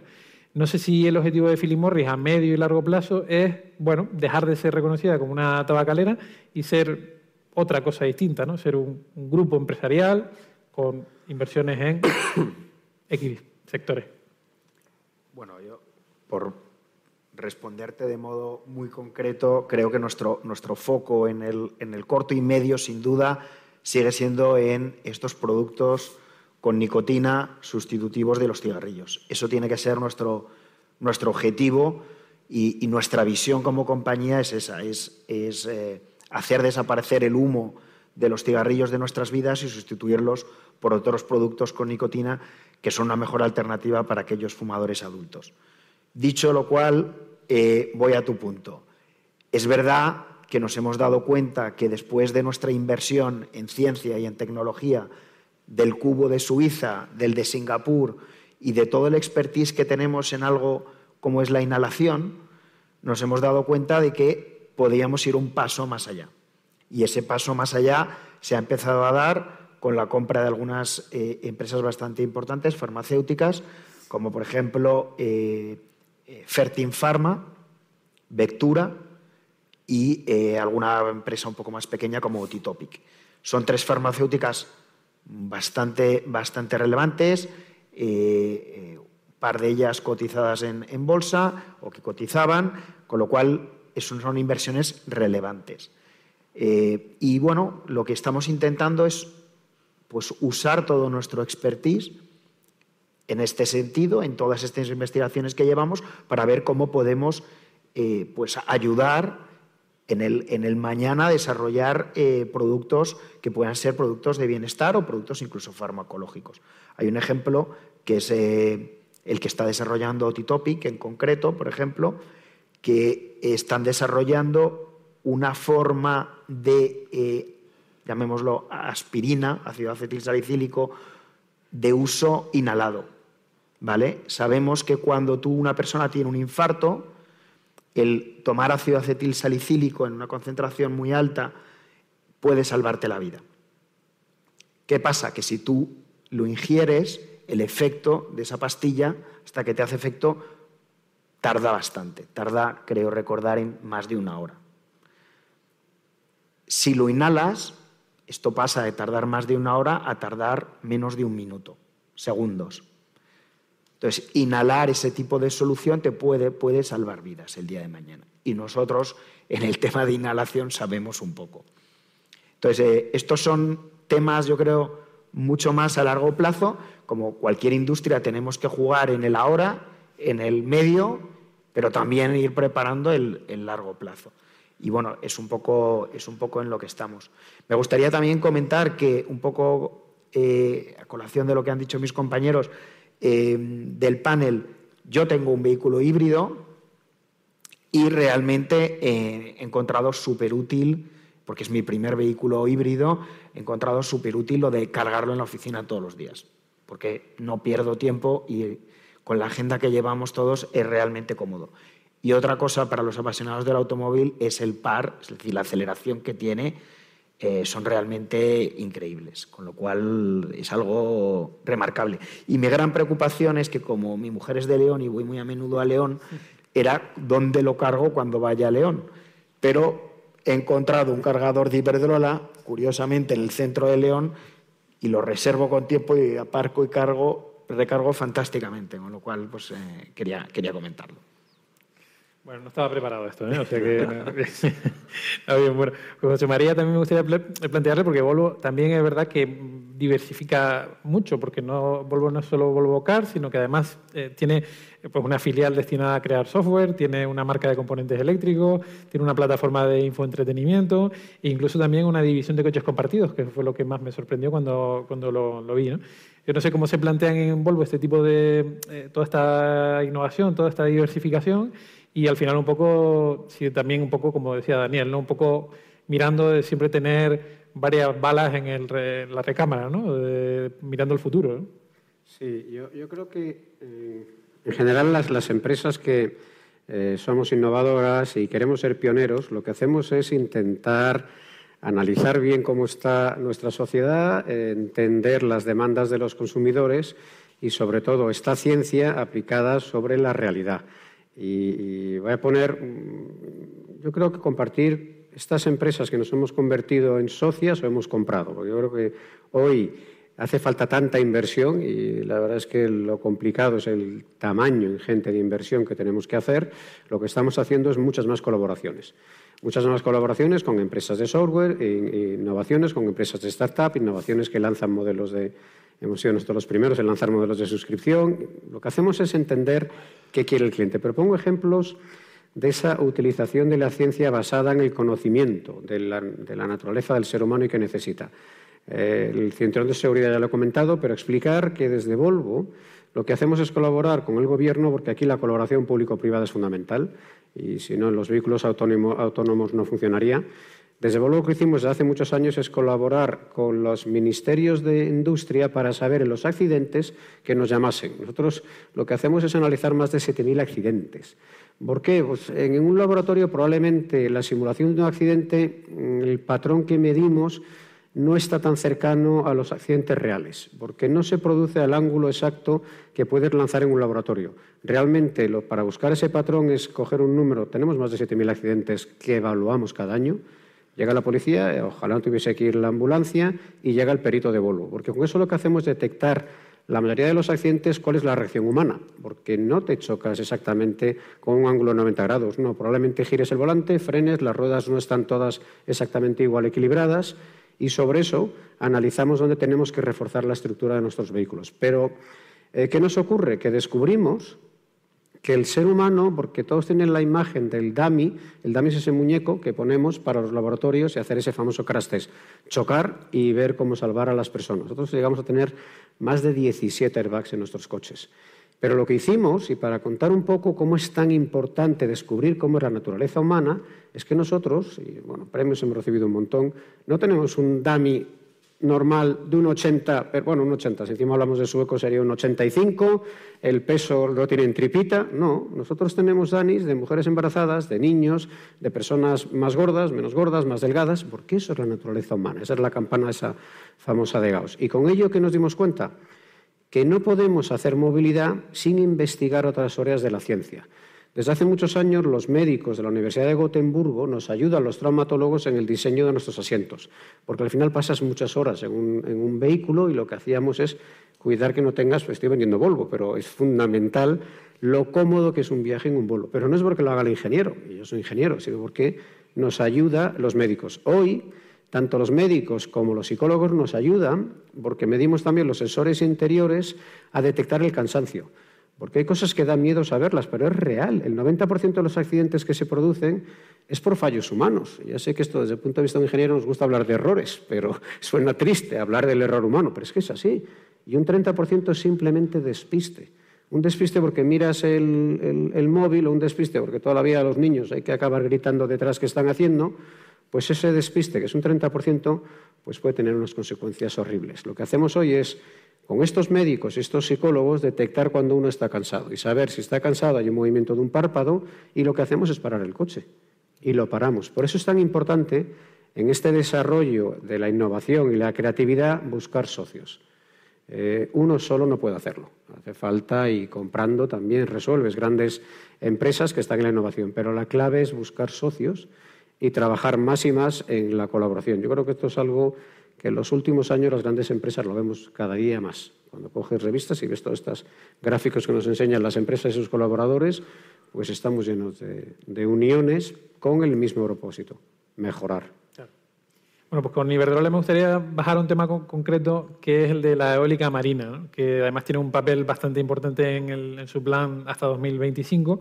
No sé si el objetivo de Philip Morris a medio y largo plazo es, bueno, dejar de ser reconocida como una tabacalera y ser otra cosa distinta, ¿no? Ser un, grupo empresarial con inversiones en [COUGHS] X sectores. Bueno, yo por responderte de modo muy concreto, creo que nuestro, nuestro foco en el, en el corto y medio, sin duda, sigue siendo en estos productos con nicotina sustitutivos de los cigarrillos. Eso tiene que ser nuestro, nuestro objetivo y, nuestra visión como compañía es esa, es, eh, hacer desaparecer el humo de los cigarrillos de nuestras vidas y sustituirlos por otros productos con nicotina que son una mejor alternativa para aquellos fumadores adultos. Dicho lo cual, eh, voy a tu punto. Es verdad que nos hemos dado cuenta que después de nuestra inversión en ciencia y en tecnología del cubo de Suiza, del de Singapur y de todo el expertise que tenemos en algo como es la inhalación, nos hemos dado cuenta de que podíamos ir un paso más allá. Y ese paso más allá se ha empezado a dar con la compra de algunas eh, empresas bastante importantes, farmacéuticas, como por ejemplo eh, eh, Fertin Pharma, Vectura y eh, alguna empresa un poco más pequeña como Otitopic. Son tres farmacéuticas bastante, bastante relevantes, un par de ellas cotizadas en, bolsa o que cotizaban, con lo cual son inversiones relevantes. y bueno, lo que estamos intentando es pues, usar todo nuestro expertise en este sentido, en todas estas investigaciones que llevamos, para ver cómo podemos eh, pues ayudar en el, mañana desarrollar eh, productos que puedan ser productos de bienestar o productos incluso farmacológicos. Hay un ejemplo que es eh, el que está desarrollando Titopic en concreto, por ejemplo, que están desarrollando una forma de, llamémoslo aspirina, ácido acetil salicílico, de uso inhalado ¿vale? Sabemos que cuando tú, una persona tiene un infarto, el tomar ácido acetil salicílico en una concentración muy alta puede salvarte la vida. ¿Qué pasa? Que si tú lo ingieres, el efecto de esa pastilla, hasta que te hace efecto, tarda bastante. Tarda, creo recordar, en más de una hora. Si lo inhalas, esto pasa de tardar más de una hora a tardar menos de un minuto, segundos. Entonces, inhalar ese tipo de solución te puede, puede salvar vidas el día de mañana. Y nosotros en el tema de inhalación sabemos un poco. Entonces, eh, estos son temas, yo creo, mucho más a largo plazo. Como cualquier industria tenemos que jugar en el ahora, en el medio, pero también ir preparando el, largo plazo. Y bueno, es un, poco, es un poco en lo que estamos. Me gustaría también comentar que un poco eh, a colación de lo que han dicho mis compañeros, Em, del panel, yo tengo un vehículo híbrido y realmente he encontrado súper útil, porque es mi primer vehículo híbrido, he encontrado súper útil lo de cargarlo en la oficina todos los días, porque no pierdo tiempo y con la agenda que llevamos todos es realmente cómodo. Y otra cosa para los apasionados del automóvil es el par, es decir, la aceleración que tiene eh, son realmente increíbles, con lo cual es algo remarcable. Y mi gran preocupación es que como mi mujer es de León y voy muy a menudo a León, era dónde lo cargo cuando vaya a León. Pero he encontrado un cargador de Iberdrola, curiosamente en el centro de León, y lo reservo con tiempo y aparco y cargo, recargo fantásticamente, con lo cual pues, eh, quería, quería comentarlo. Bueno, no estaba preparado esto, ¿eh? O sea que. [LAUGHS] bien, bueno, pues José María también me gustaría plantearle, porque Volvo también es verdad que diversifica mucho, porque no, Volvo no es solo Volvo Car, sino que además eh, tiene pues, una filial destinada a crear software, tiene una marca de componentes eléctricos, tiene una plataforma de infoentretenimiento e incluso también una división de coches compartidos, que fue lo que más me sorprendió cuando, cuando lo, lo vi. ¿no? Yo no sé cómo se plantean en Volvo este tipo de. Eh, toda esta innovación, toda esta diversificación y al final un poco, sí, también un poco, como decía Daniel, ¿no? un poco mirando de siempre tener varias balas en, el, la recámara, ¿no? mirando el futuro. Sí, yo, creo que eh, en general las, las empresas que eh, somos innovadoras y queremos ser pioneros, lo que hacemos es intentar analizar bien cómo está nuestra sociedad, entender las demandas de los consumidores y, sobre todo, esta ciencia aplicada sobre la realidad. Y, voy a poner, mm, yo creo que compartir estas empresas que nos hemos convertido en socias o hemos comprado, porque yo creo que hoy hace falta tanta inversión y la verdad es que lo complicado es el tamaño ingente de inversión que tenemos que hacer. Lo que estamos haciendo es muchas más colaboraciones. Muchas más colaboraciones con empresas de software, innovaciones con empresas de startup, innovaciones que lanzan modelos de, Hemos sido nosotros los primeros en lanzar modelos de suscripción. Lo que hacemos es entender qué quiere el cliente. Pero pongo ejemplos de esa utilización de la ciencia basada en el conocimiento de la, naturaleza del ser humano y que necesita. Eh, el cinturón de seguridad ya lo he comentado, pero explicar que desde Volvo lo que hacemos es colaborar con el Gobierno, porque aquí la colaboración público-privada es fundamental, y si no, los vehículos autónomos no funcionaría. Desde luego lo que hicimos desde hace muchos años es colaborar con los ministerios de industria para saber en los accidentes que nos llamasen. Nosotros lo que hacemos es analizar más de 7.000 accidentes. ¿Por qué? Pues en un laboratorio probablemente la simulación de un accidente, el patrón que medimos no está tan cercano a los accidentes reales, porque no se produce al ángulo exacto que puedes lanzar en un laboratorio. Realmente, para buscar ese patrón es coger un número, tenemos más de 7.000 accidentes que evaluamos cada año, llega la policía, eh, ojalá no tuviese que ir la ambulancia y llega el perito de Volvo, porque con eso lo que hacemos es detectar la mayoría de los accidentes, ¿cuál es la reacción humana? Porque no te chocas exactamente con un ángulo de 90 grados. No, probablemente gires el volante, frenes, las ruedas no están todas exactamente igual equilibradas y sobre eso analizamos dónde tenemos que reforzar la estructura de nuestros vehículos. Pero, eh, ¿qué nos ocurre? Que descubrimos que el ser humano, porque todos tienen la imagen del dummy, el dummy es ese muñeco que ponemos para los laboratorios y hacer ese famoso crash test, chocar y ver cómo salvar a las personas. Nosotros llegamos a tener más de 17 airbags en nuestros coches. Pero lo que hicimos, y para contar un poco cómo es tan importante descubrir cómo es la naturaleza humana, es que nosotros, y bueno, premios hemos recibido un montón, no tenemos un dummy normal de un 80, bueno, un 80, si encima hablamos de sueco sería un 85, el peso lo tiene en tripita, no, nosotros tenemos danis de mujeres embarazadas, de niños, de personas más gordas, menos gordas, más delgadas, porque eso es la naturaleza humana, esa es la campana esa famosa de Gauss. Y con ello que nos dimos cuenta que no podemos hacer movilidad sin investigar otras áreas de la ciencia. Desde hace muchos años los médicos de la Universidad de Gotemburgo nos ayudan los traumatólogos en el diseño de nuestros asientos, porque al final pasas muchas horas en un, vehículo y lo que hacíamos es cuidar que no tengas, pues estoy vendiendo Volvo, pero es fundamental lo cómodo que es un viaje en un Volvo. Pero no es porque lo haga el ingeniero, yo soy ingeniero, sino porque nos ayuda los médicos. Hoy, tanto los médicos como los psicólogos nos ayudan porque medimos también los sensores interiores a detectar el cansancio. Porque hay cosas que dan miedo saberlas, pero es real. El 90% de los accidentes que se producen es por fallos humanos. Ya sé que esto desde el punto de vista de un ingeniero nos gusta hablar de errores, pero [LAUGHS] suena triste hablar del error humano, pero es que es así. Y un 30% es simplemente despiste. Un despiste porque miras el, el, móvil o un despiste porque toda la vida los niños hay que acabar gritando detrás qué están haciendo, pues ese despiste, que es un 30%, pues puede tener unas consecuencias horribles. Lo que hacemos hoy es con estos médicos estos psicólogos detectar cuando uno está cansado y saber si está cansado hay un movimiento de un párpado y lo que hacemos es parar el coche y lo paramos. Por eso es tan importante en este desarrollo de la innovación y la creatividad buscar socios. Eh, uno solo no puede hacerlo. Hace falta y comprando también resuelves grandes empresas que están en la innovación, pero la clave es buscar socios y trabajar más y más en la colaboración. Yo creo que esto es algo que en los últimos años las grandes empresas lo vemos cada día más. Cuando coges revistas y ves todos estos gráficos que nos enseñan las empresas y sus colaboradores, pues estamos llenos de, uniones con el mismo propósito, mejorar. Bueno, pues con Iberdrola me gustaría bajar a un tema concreto que es el de la eólica marina, que además tiene un papel bastante importante en, en, su plan hasta 2025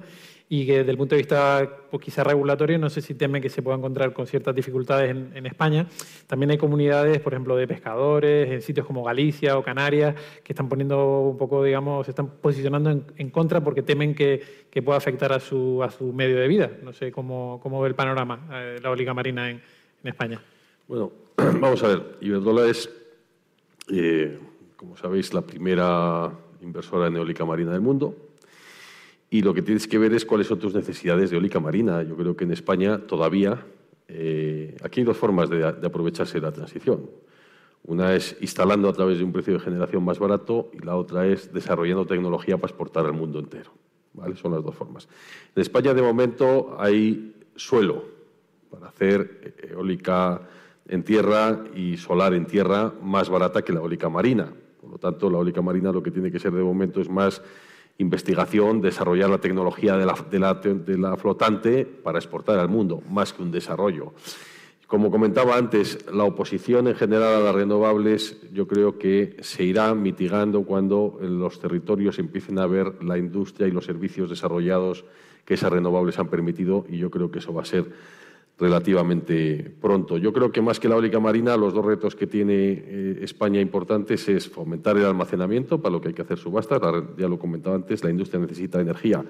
y que desde el punto de vista pues, quizá regulatorio no sé si teme que se pueda encontrar con ciertas dificultades en, España. También hay comunidades, por ejemplo, de pescadores en sitios como Galicia o Canarias que están poniendo un poco, digamos, se están posicionando en, contra porque temen que, pueda afectar a su, a su medio de vida. No sé cómo, cómo ve el panorama eh, la eólica marina en, en, España. Bueno, [CLEARS THROAT] vamos a ver. Iberdrola es, eh, como sabéis, la primera inversora en eólica marina del mundo y lo que tienes que ver es cuáles son tus necesidades de eólica marina. Yo creo que en España todavía eh, aquí hay dos formas de, aprovecharse de la transición. Una es instalando a través de un precio de generación más barato y la otra es desarrollando tecnología para exportar al mundo entero. ¿Vale? Son las dos formas. En España, de momento, hay suelo para hacer eólica en tierra y solar en tierra más barata que la eólica marina. Por lo tanto, la eólica marina lo que tiene que ser de momento es más investigación, desarrollar la tecnología de la, flotante para exportar al mundo, más que un desarrollo. Como comentaba antes, la oposición en general a las renovables yo creo que se irá mitigando cuando en los territorios empiecen a ver la industria y los servicios desarrollados que esas renovables han permitido y yo creo que eso va a ser relativamente pronto. Yo creo que más que la eólica marina, los dos retos que tiene eh, España importantes es fomentar el almacenamiento, para lo que hay que hacer subastas. Ya lo comentaba antes, la industria necesita energía,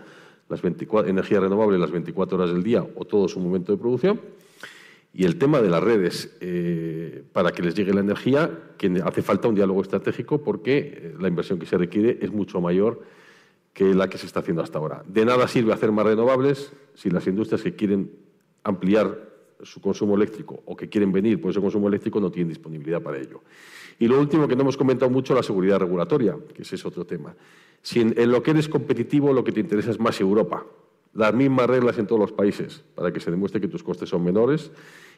las 24, energía renovable las 24 horas del día o todo su momento de producción. Y el tema de las redes, eh, para que les llegue la energía, que hace falta un diálogo estratégico porque eh, la inversión que se requiere es mucho mayor que la que se está haciendo hasta ahora. De nada sirve hacer más renovables si las industrias que quieren ampliar su consumo eléctrico o que quieren venir por ese consumo eléctrico no tienen disponibilidad para ello. Y lo último que no hemos comentado mucho, la seguridad regulatoria, que ese es otro tema. Si en, lo que eres competitivo lo que te interesa es más Europa, las mismas reglas en todos los países para que se demuestre que tus costes son menores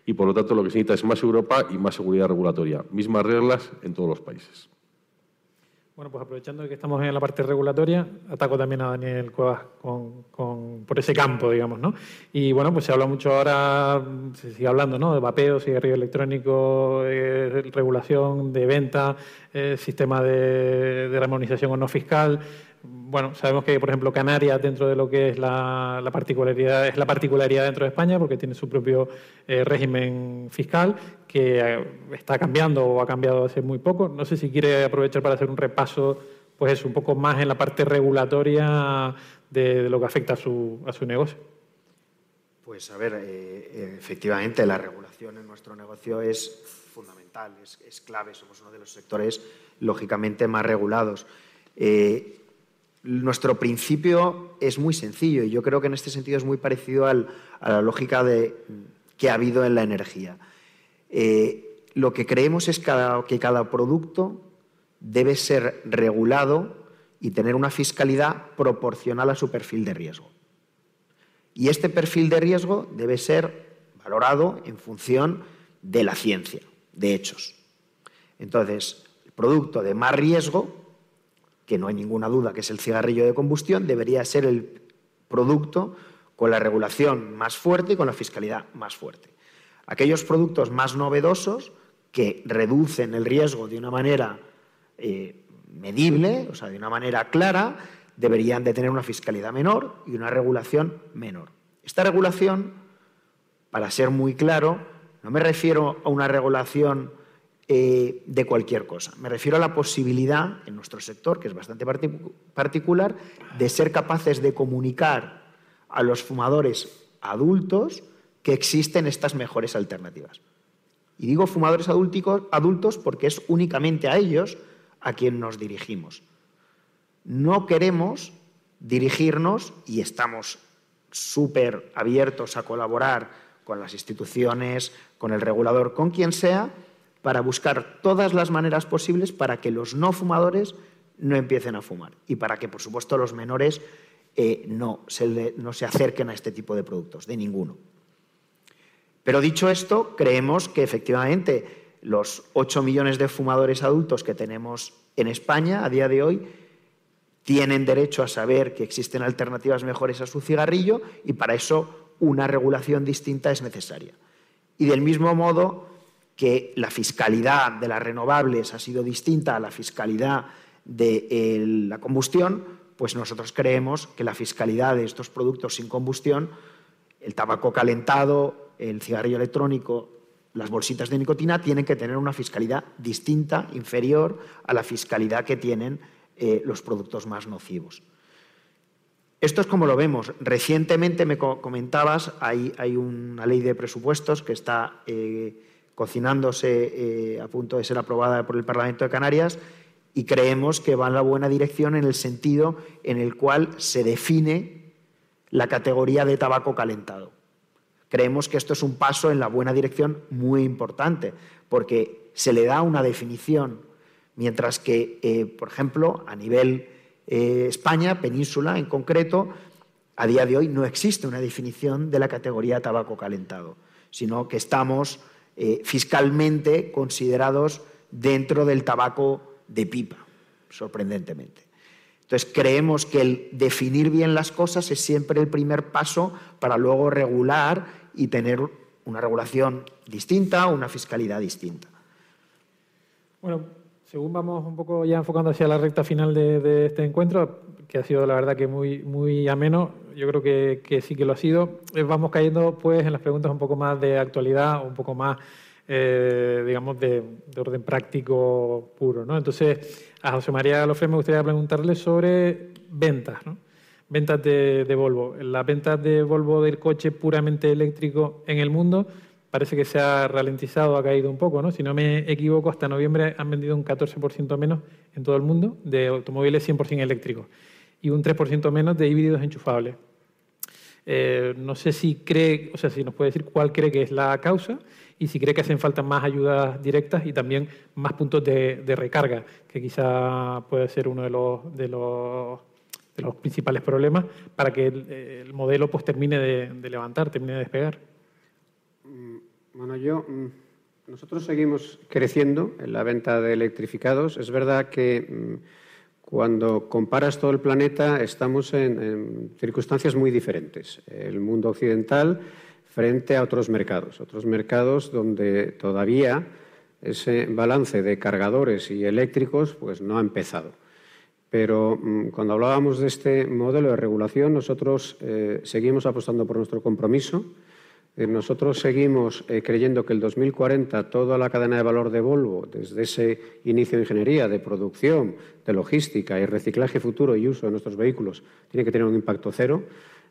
y por lo tanto lo que se necesita es más Europa y más seguridad regulatoria, mismas reglas en todos los países. Bueno, pues aprovechando que estamos en la parte regulatoria, ataco también a Daniel Cuevas por ese campo, digamos, ¿no? Y bueno, pues se habla mucho ahora, se sigue hablando, ¿no? De vapeo, cigarrillo electrónico, de regulación, de venta, eh, sistema de, de armonización o no fiscal bueno, sabemos que, por ejemplo, Canarias, dentro de lo que es la, particularidad, es la particularidad dentro de España, porque tiene su propio eh, régimen fiscal, que eh, está cambiando o ha cambiado hace muy poco. No sé si quiere aprovechar para hacer un repaso, pues es un poco más en la parte regulatoria de, lo que afecta a su, a su negocio. Pues a ver, eh, efectivamente la regulación en nuestro negocio es fundamental, es, clave, somos uno de los sectores lógicamente más regulados. Nuestro principio es muy sencillo y yo creo que en este sentido es muy parecido a la lógica de, que ha habido en la energía. Eh, lo que creemos es que cada producto debe ser regulado y tener una fiscalidad proporcional a su perfil de riesgo. Y este perfil de riesgo debe ser valorado en función de la ciencia, de hechos. Entonces, el producto de más riesgo que no hay ninguna duda que es el cigarrillo de combustión, debería ser el producto con la regulación más fuerte y con la fiscalidad más fuerte. Aquellos productos más novedosos que reducen el riesgo de una manera eh, medible, o sea, de una manera clara, deberían de tener una fiscalidad menor y una regulación menor. Esta regulación, para ser muy claro, no me refiero a una regulación eh, de cualquier cosa. Me refiero a la posibilidad, en nuestro sector, que es bastante particular, de ser capaces de comunicar a los fumadores adultos que existen estas mejores alternativas. Y digo fumadores adultos porque es únicamente a ellos a quien nos dirigimos. No queremos dirigirnos, y estamos súper abiertos a colaborar con las instituciones, con el regulador, con quien sea, para buscar todas las maneras posibles para que los no fumadores no empiecen a fumar y para que, por supuesto, los menores eh, no, se no se acerquen a este tipo de productos, de ninguno. Pero dicho esto, creemos que efectivamente los 8 millones de fumadores adultos que tenemos en España a día de hoy tienen derecho a saber que existen alternativas mejores a su cigarrillo y para eso una regulación distinta es necesaria. Y del mismo modo, que la fiscalidad de las renovables ha sido distinta a la fiscalidad de eh, la combustión, pues nosotros creemos que la fiscalidad de estos productos sin combustión, el tabaco calentado, el cigarrillo electrónico, las bolsitas de nicotina, tienen que tener una fiscalidad distinta, inferior a la fiscalidad que tienen eh, los productos más nocivos. Esto es como lo vemos. Recientemente me comentabas, hay, una ley de presupuestos que está eh, cocinándose eh, a punto de ser aprobada por el Parlamento de Canarias y creemos que va en la buena dirección en el sentido en el cual se define la categoría de tabaco calentado. Creemos que esto es un paso en la buena dirección muy importante, porque se le da una definición, mientras que, eh, por ejemplo, a nivel eh, España, península en concreto, a día de hoy no existe una definición de la categoría tabaco calentado, sino que estamos eh, fiscalmente considerados dentro del tabaco de pipa, sorprendentemente. Entonces, creemos que el definir bien las cosas es siempre el primer paso para luego regular y tener una regulación distinta, una fiscalidad distinta. Bueno, según vamos un poco ya enfocando hacia la recta final de, este encuentro, que ha sido la verdad que muy, muy ameno, yo creo que, sí que lo ha sido. Eh, vamos cayendo pues en las preguntas un poco más de actualidad, un poco más, eh, digamos, de, orden práctico puro. ¿no? Entonces, a José María Lofre me gustaría preguntarle sobre ventas, ¿no? Ventas de, de, Volvo. Las ventas de Volvo del coche puramente eléctrico en el mundo parece que se ha ralentizado, ha caído un poco. ¿no? Si no me equivoco, hasta noviembre han vendido un 14% menos en todo el mundo de automóviles 100% eléctricos y un 3% menos de híbridos enchufables. Eh, no sé si cree, o sea, si nos puede decir cuál cree que es la causa y si cree que hacen falta más ayudas directas y también más puntos de, recarga, que quizá puede ser uno de los, de los, de los principales problemas para que el, modelo pues termine de, levantar, termine de despegar. Mm, bueno, yo, mm, nosotros seguimos creciendo en la venta de electrificados. Es verdad que mm, cuando comparas todo el planeta estamos en circunstancias muy diferentes. El mundo occidental frente a otros mercados, otros mercados donde todavía ese balance de cargadores y eléctricos pues no ha empezado. Pero mm, cuando hablábamos de este modelo de regulación, nosotros eh, seguimos apostando por nuestro compromiso. Eh, nosotros seguimos eh, creyendo que el 2040 toda la cadena de valor de Volvo, desde ese inicio de ingeniería, de producción, de logística y reciclaje futuro y uso de nuestros vehículos, tiene que tener un impacto cero.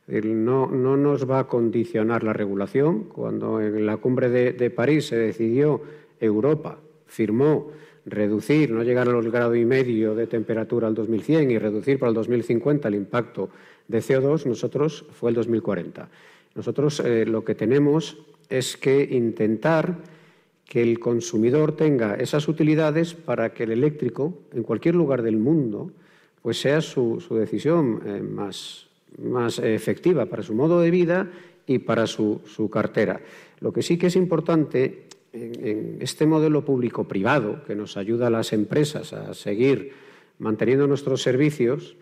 No, nos va a condicionar la regulación. Cuando en la cumbre de, París se decidió, Europa firmó reducir, no llegar a los grado y medio de temperatura al 2100 y reducir para el 2050 el impacto de CO2, nosotros fue el 2040. Nosotros eh, lo que tenemos es que intentar que el consumidor tenga esas utilidades para que el eléctrico, en cualquier lugar del mundo, pues sea su, decisión eh, más, más efectiva para su modo de vida y para su, cartera. Lo que sí que es importante en, este modelo público-privado que nos ayuda a las empresas a seguir manteniendo nuestros servicios,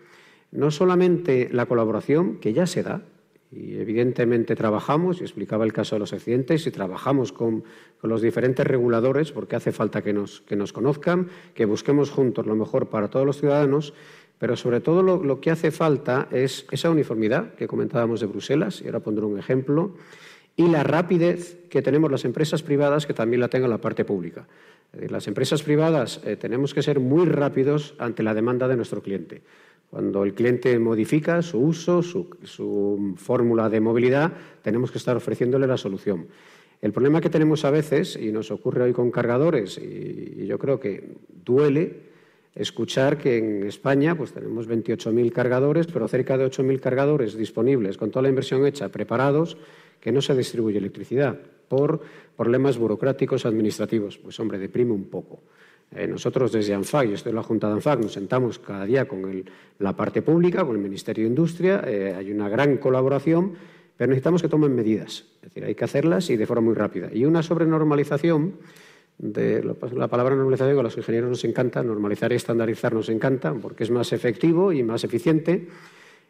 no solamente la colaboración, que ya se da, y evidentemente trabajamos, y explicaba el caso de los accidentes, y trabajamos con, los diferentes reguladores, porque hace falta que nos, que nos conozcan, que busquemos juntos lo mejor para todos los ciudadanos, pero sobre todo lo, que hace falta es esa uniformidad que comentábamos de Bruselas, y ahora pondré un ejemplo, y la rapidez que tenemos las empresas privadas que también la tenga la parte pública. Las empresas privadas eh, tenemos que ser muy rápidos ante la demanda de nuestro cliente. Cuando el cliente modifica su uso, su, fórmula de movilidad, tenemos que estar ofreciéndole la solución. El problema que tenemos a veces, y nos ocurre hoy con cargadores, y yo creo que duele, escuchar que en España pues, tenemos 28.000 cargadores, pero cerca de 8.000 cargadores disponibles con toda la inversión hecha, preparados, que no se distribuye electricidad por problemas burocráticos administrativos. Pues hombre, deprime un poco. Eh, nosotros desde ANFAC, yo estoy en la Junta de ANFAC, nos sentamos cada día con la parte pública, con el Ministerio de Industria, eh, hay una gran colaboración, pero necesitamos que tomen medidas. Es decir, hay que hacerlas y de forma muy rápida. Y una sobrenormalización de la palabra normalización a los ingenieros nos encanta, normalizar y estandarizar nos encanta porque es más efectivo y más eficiente.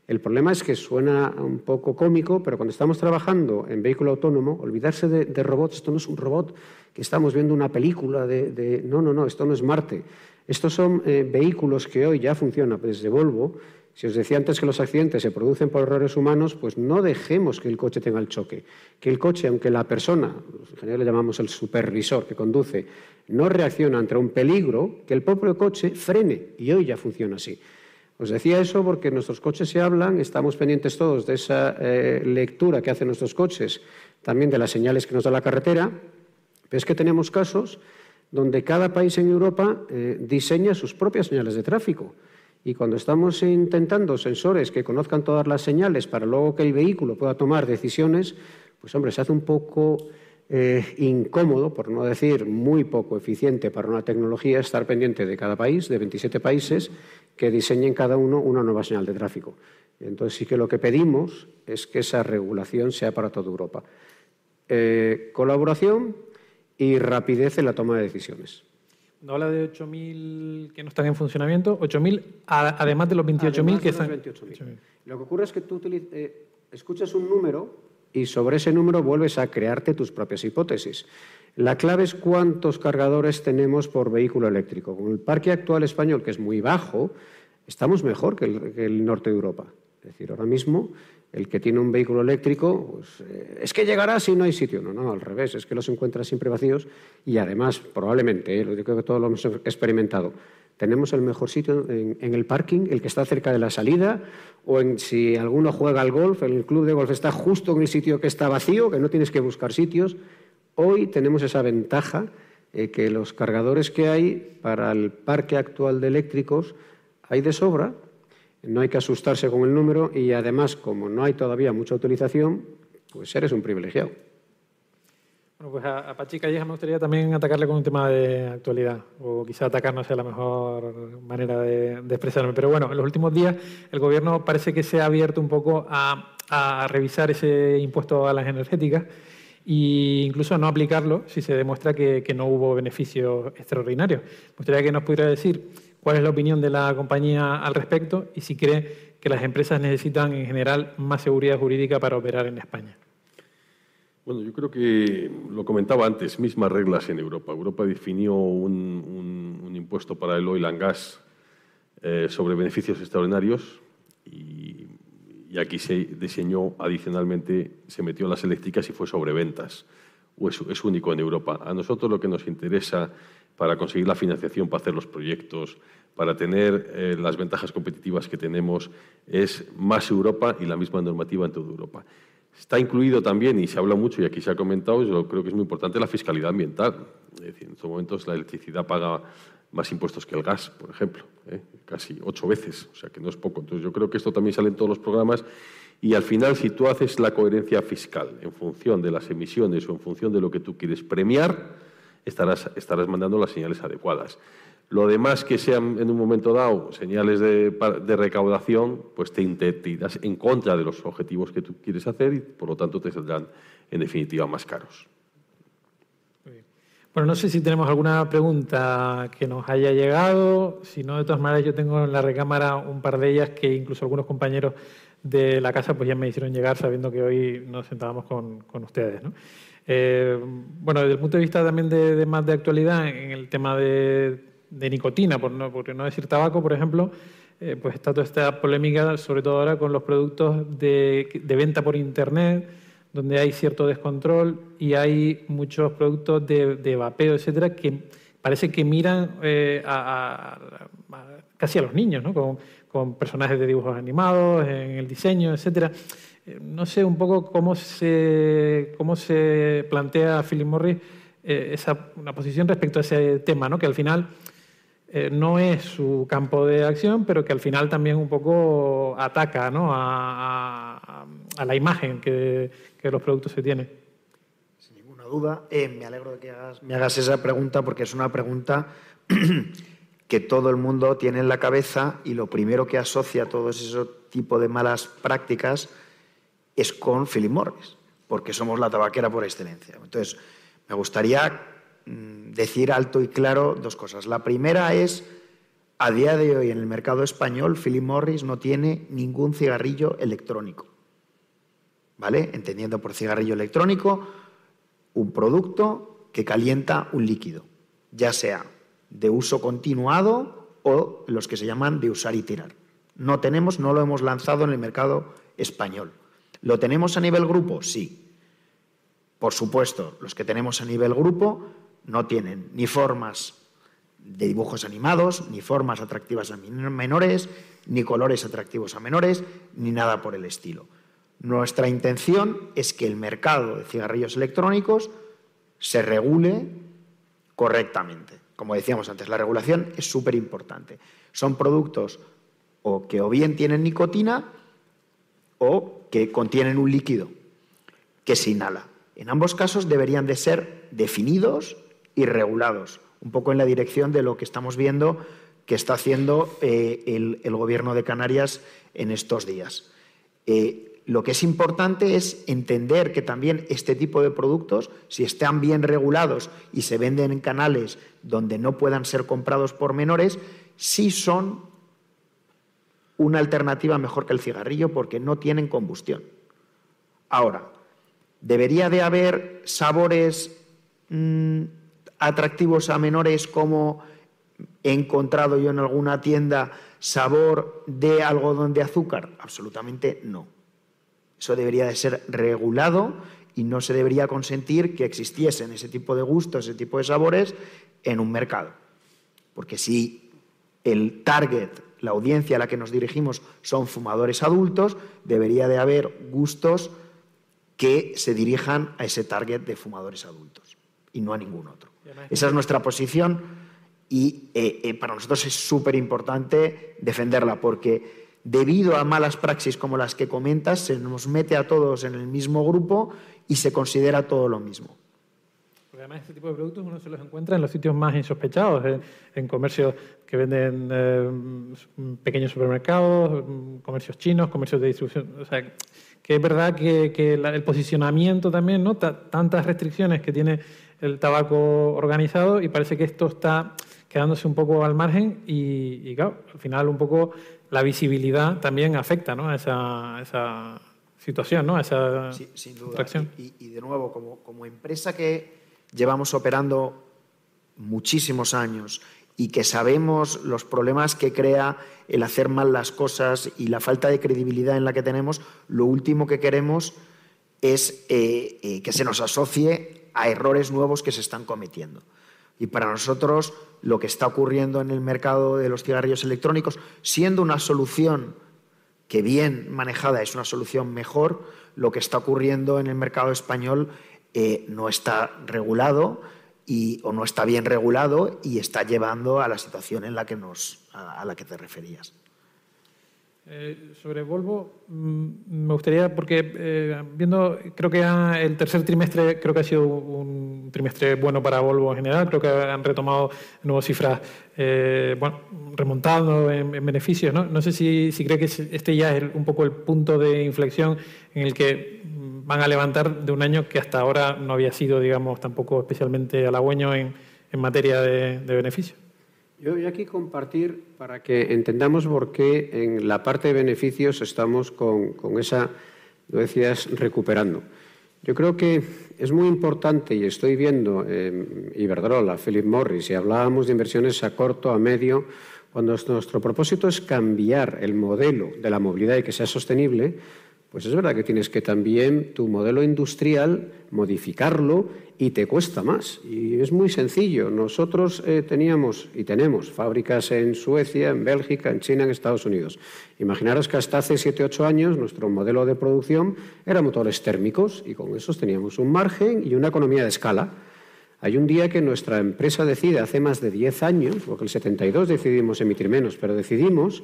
El problema es que suena un poco cómico, pero cuando estamos trabajando en vehículo autónomo, olvidarse de, robots, esto no es un robot que estamos viendo una película de, no, no, no, esto no es Marte. Estos son eh, vehículos que hoy ya funcionan desde Volvo si os decía antes que los accidentes se producen por errores humanos, pues no dejemos que el coche tenga el choque. Que el coche, aunque la persona, en general le llamamos el supervisor que conduce, no reacciona ante un peligro, que el propio coche frene. Y hoy ya funciona así. Os decía eso porque nuestros coches se hablan, estamos pendientes todos de esa eh, lectura que hacen nuestros coches, también de las señales que nos da la carretera, pero es que tenemos casos donde cada país en Europa eh, diseña sus propias señales de tráfico. Y cuando estamos intentando sensores que conozcan todas las señales para luego que el vehículo pueda tomar decisiones, pues hombre, se hace un poco eh, incómodo, por no decir muy poco eficiente para una tecnología, estar pendiente de cada país, de 27 países, que diseñen cada uno una nueva señal de tráfico. Entonces sí que lo que pedimos es que esa regulación sea para toda Europa. Eh, colaboración y rapidez en la toma de decisiones. Cuando habla de 8.000 que no están en funcionamiento, 8.000 además de los 28.000 que están... Lo que ocurre es que tú eh, escuchas un número y sobre ese número vuelves a crearte tus propias hipótesis. La clave es cuántos cargadores tenemos por vehículo eléctrico. Con el parque actual español, que es muy bajo, estamos mejor que el, norte de Europa. Es decir, ahora mismo el que tiene un vehículo eléctrico, pues, eh, es que llegará si no hay sitio. No, no, al revés, es que los encuentra siempre vacíos y además, probablemente, eh, lo digo que todos lo hemos experimentado, tenemos el mejor sitio en, el parking, el que está cerca de la salida, o en, si alguno juega al golf, el club de golf está justo en el sitio que está vacío, que no tienes que buscar sitios. Hoy tenemos esa ventaja eh, que los cargadores que hay para el parque actual de eléctricos hay de sobra No hay que asustarse con el número y además, como no hay todavía mucha utilización, pues eres un privilegiado. Bueno, pues a, Pachi Calleja me gustaría también atacarle con un tema de actualidad, o quizá atacar no sea la mejor manera de, expresarme. Pero bueno, en los últimos días el Gobierno parece que se ha abierto un poco a, revisar ese impuesto a las energéticas e incluso a no aplicarlo si se demuestra que no hubo beneficios extraordinarios. Me gustaría que nos pudiera decir cuál es la opinión de la compañía al respecto y si cree que las empresas necesitan en general más seguridad jurídica para operar en España. Bueno, yo creo que lo comentaba antes, mismas reglas en Europa. Europa definió un, impuesto para el oil and gas eh, sobre beneficios extraordinarios y, aquí se diseñó adicionalmente, se metió las eléctricas y fue sobre ventas. Es, único en Europa. A nosotros lo que nos interesa para conseguir la financiación, para hacer los proyectos, para tener eh, las ventajas competitivas que tenemos, es más Europa y la misma normativa en toda Europa. Está incluido también, y se habla mucho, y aquí se ha comentado, yo creo que es muy importante la fiscalidad ambiental. Es decir, en estos momentos la electricidad paga más impuestos que el gas, por ejemplo, ¿eh? casi ocho veces, o sea que no es poco. Entonces yo creo que esto también sale en todos los programas y al final si tú haces la coherencia fiscal en función de las emisiones o en función de lo que tú quieres premiar, estarás, estarás mandando las señales adecuadas. Lo demás que sean en un momento dado señales de, recaudación, pues te, irás en contra de los objetivos que tú quieres hacer y por lo tanto te saldrán en definitiva más caros. Bueno, no sé si tenemos alguna pregunta que nos haya llegado. Si no, de todas maneras, yo tengo en la recámara un par de ellas que incluso algunos compañeros de la casa pues ya me hicieron llegar sabiendo que hoy nos sentábamos con, ustedes. Eh, bueno, desde el punto de vista también de, más de actualidad, en el tema de de nicotina, por no, decir tabaco, por ejemplo, eh, pues está toda esta polémica, sobre todo ahora con los productos de, venta por Internet, donde hay cierto descontrol y hay muchos productos de, vapeo, etcétera, que parece que miran eh, casi a los niños, ¿no? Con, personajes de dibujos animados, en el diseño, etcétera. Eh, no sé un poco cómo se, cómo se plantea Philip Morris esa, una posición respecto a ese tema, ¿no? que al final eh, no es su campo de acción, pero que al final también un poco ataca a, la imagen que, los productos se tienen. Sin ninguna duda. Eh, me alegro de que me hagas esa pregunta porque es una pregunta [CLEARS THROAT] que todo el mundo tiene en la cabeza y lo primero que asocia a todo ese tipo de malas prácticas es con Philip Morris, porque somos la tabaquera por excelencia. Entonces, me gustaría Mm, decir alto y claro dos cosas. La primera es, a día de hoy en el mercado español, Philip Morris no tiene ningún cigarrillo electrónico. ¿Vale? Entendiendo por cigarrillo electrónico un producto que calienta un líquido, ya sea de uso continuado o los que se llaman de usar y tirar. No tenemos, no lo hemos lanzado en el mercado español. ¿Lo tenemos a nivel grupo? Sí. Por supuesto, los que tenemos a nivel grupo no tienen ni formas de dibujos animados, ni formas atractivas a menores, ni colores atractivos a menores, ni nada por el estilo. Nuestra intención es que el mercado de cigarrillos electrónicos se regule correctamente. Como decíamos antes, la regulación es súper importante. Son productos o que o bien tienen nicotina o que contienen un líquido que se inhala. En ambos casos deberían de ser definidos y regulados, un poco en la dirección de lo que estamos viendo que está haciendo eh, el, Gobierno de Canarias en estos días. Eh, lo que es importante es entender que también este tipo de productos, si están bien regulados y se venden en canales donde no puedan ser comprados por menores, sí son una alternativa mejor que el cigarrillo porque no tienen combustión. Ahora, debería de haber sabores mm, atractivos a menores como he encontrado yo en alguna tienda sabor de algodón de azúcar? Absolutamente no. Eso debería de ser regulado y no se debería consentir que existiesen ese tipo de gustos, ese tipo de sabores en un mercado. Porque si el target, la audiencia a la que nos dirigimos son fumadores adultos, debería de haber gustos que se dirijan a ese target de fumadores adultos y no a ningún otro. Esa es nuestra posición y eh, eh, para nosotros es súper importante defenderla porque debido a malas praxis como las que comentas, se nos mete a todos en el mismo grupo y se considera todo lo mismo. Además este tipo de productos uno se los encuentra en los sitios más insospechados, en, comercios que venden eh, pequeños supermercados, comercios chinos, comercios de distribución. O sea, que es verdad que, el posicionamiento también, ¿no? tantas restricciones que tiene el tabaco organizado y parece que esto está quedándose un poco al margen y, claro, al final un poco la visibilidad también afecta ¿no? a esa, situación, ¿no? a esa sí, sin duda. Y, de nuevo, como, como empresa que llevamos operando muchísimos años y que sabemos los problemas que crea el hacer mal las cosas y la falta de credibilidad en la que tenemos, lo último que queremos es eh, eh, que se nos asocie a errores nuevos que se están cometiendo. Y para nosotros lo que está ocurriendo en el mercado de los cigarrillos electrónicos, siendo una solución que bien manejada es una solución mejor, lo que está ocurriendo en el mercado español eh, no está regulado y, o no está bien regulado y está llevando a la situación en la que nos, a la que te referías. Eh, sobre Volvo, mm, me gustaría, porque eh, viendo, creo que el tercer trimestre creo que ha sido un trimestre bueno para Volvo en general, creo que han retomado nuevas cifras, eh, bueno, remontando en, beneficios, ¿no? No sé si, si cree que este ya es un poco el punto de inflexión en el que van a levantar de un año que hasta ahora no había sido, digamos, tampoco especialmente halagüeño en, en materia de, de. Yo voy aquí compartir para que entendamos por qué en la parte de beneficios estamos con, esa, lo decías, recuperando. Yo creo que es muy importante, y estoy viendo eh, Iberdrola, Philip Morris, y hablábamos de inversiones a corto, a medio, cuando nuestro propósito es cambiar el modelo de la movilidad y que sea sostenible, pues es verdad que tienes que también tu modelo industrial modificarlo y te cuesta más. Y es muy sencillo. Nosotros eh, teníamos y tenemos fábricas en Suecia, en Bélgica, en China, en Estados Unidos. Imaginaros que hasta hace 7 8 años nuestro modelo de producción era motores térmicos y con esos teníamos un margen y una economía de escala. Hay un día que nuestra empresa decide, hace más de 10 años, porque el 72 decidimos emitir menos, pero decidimos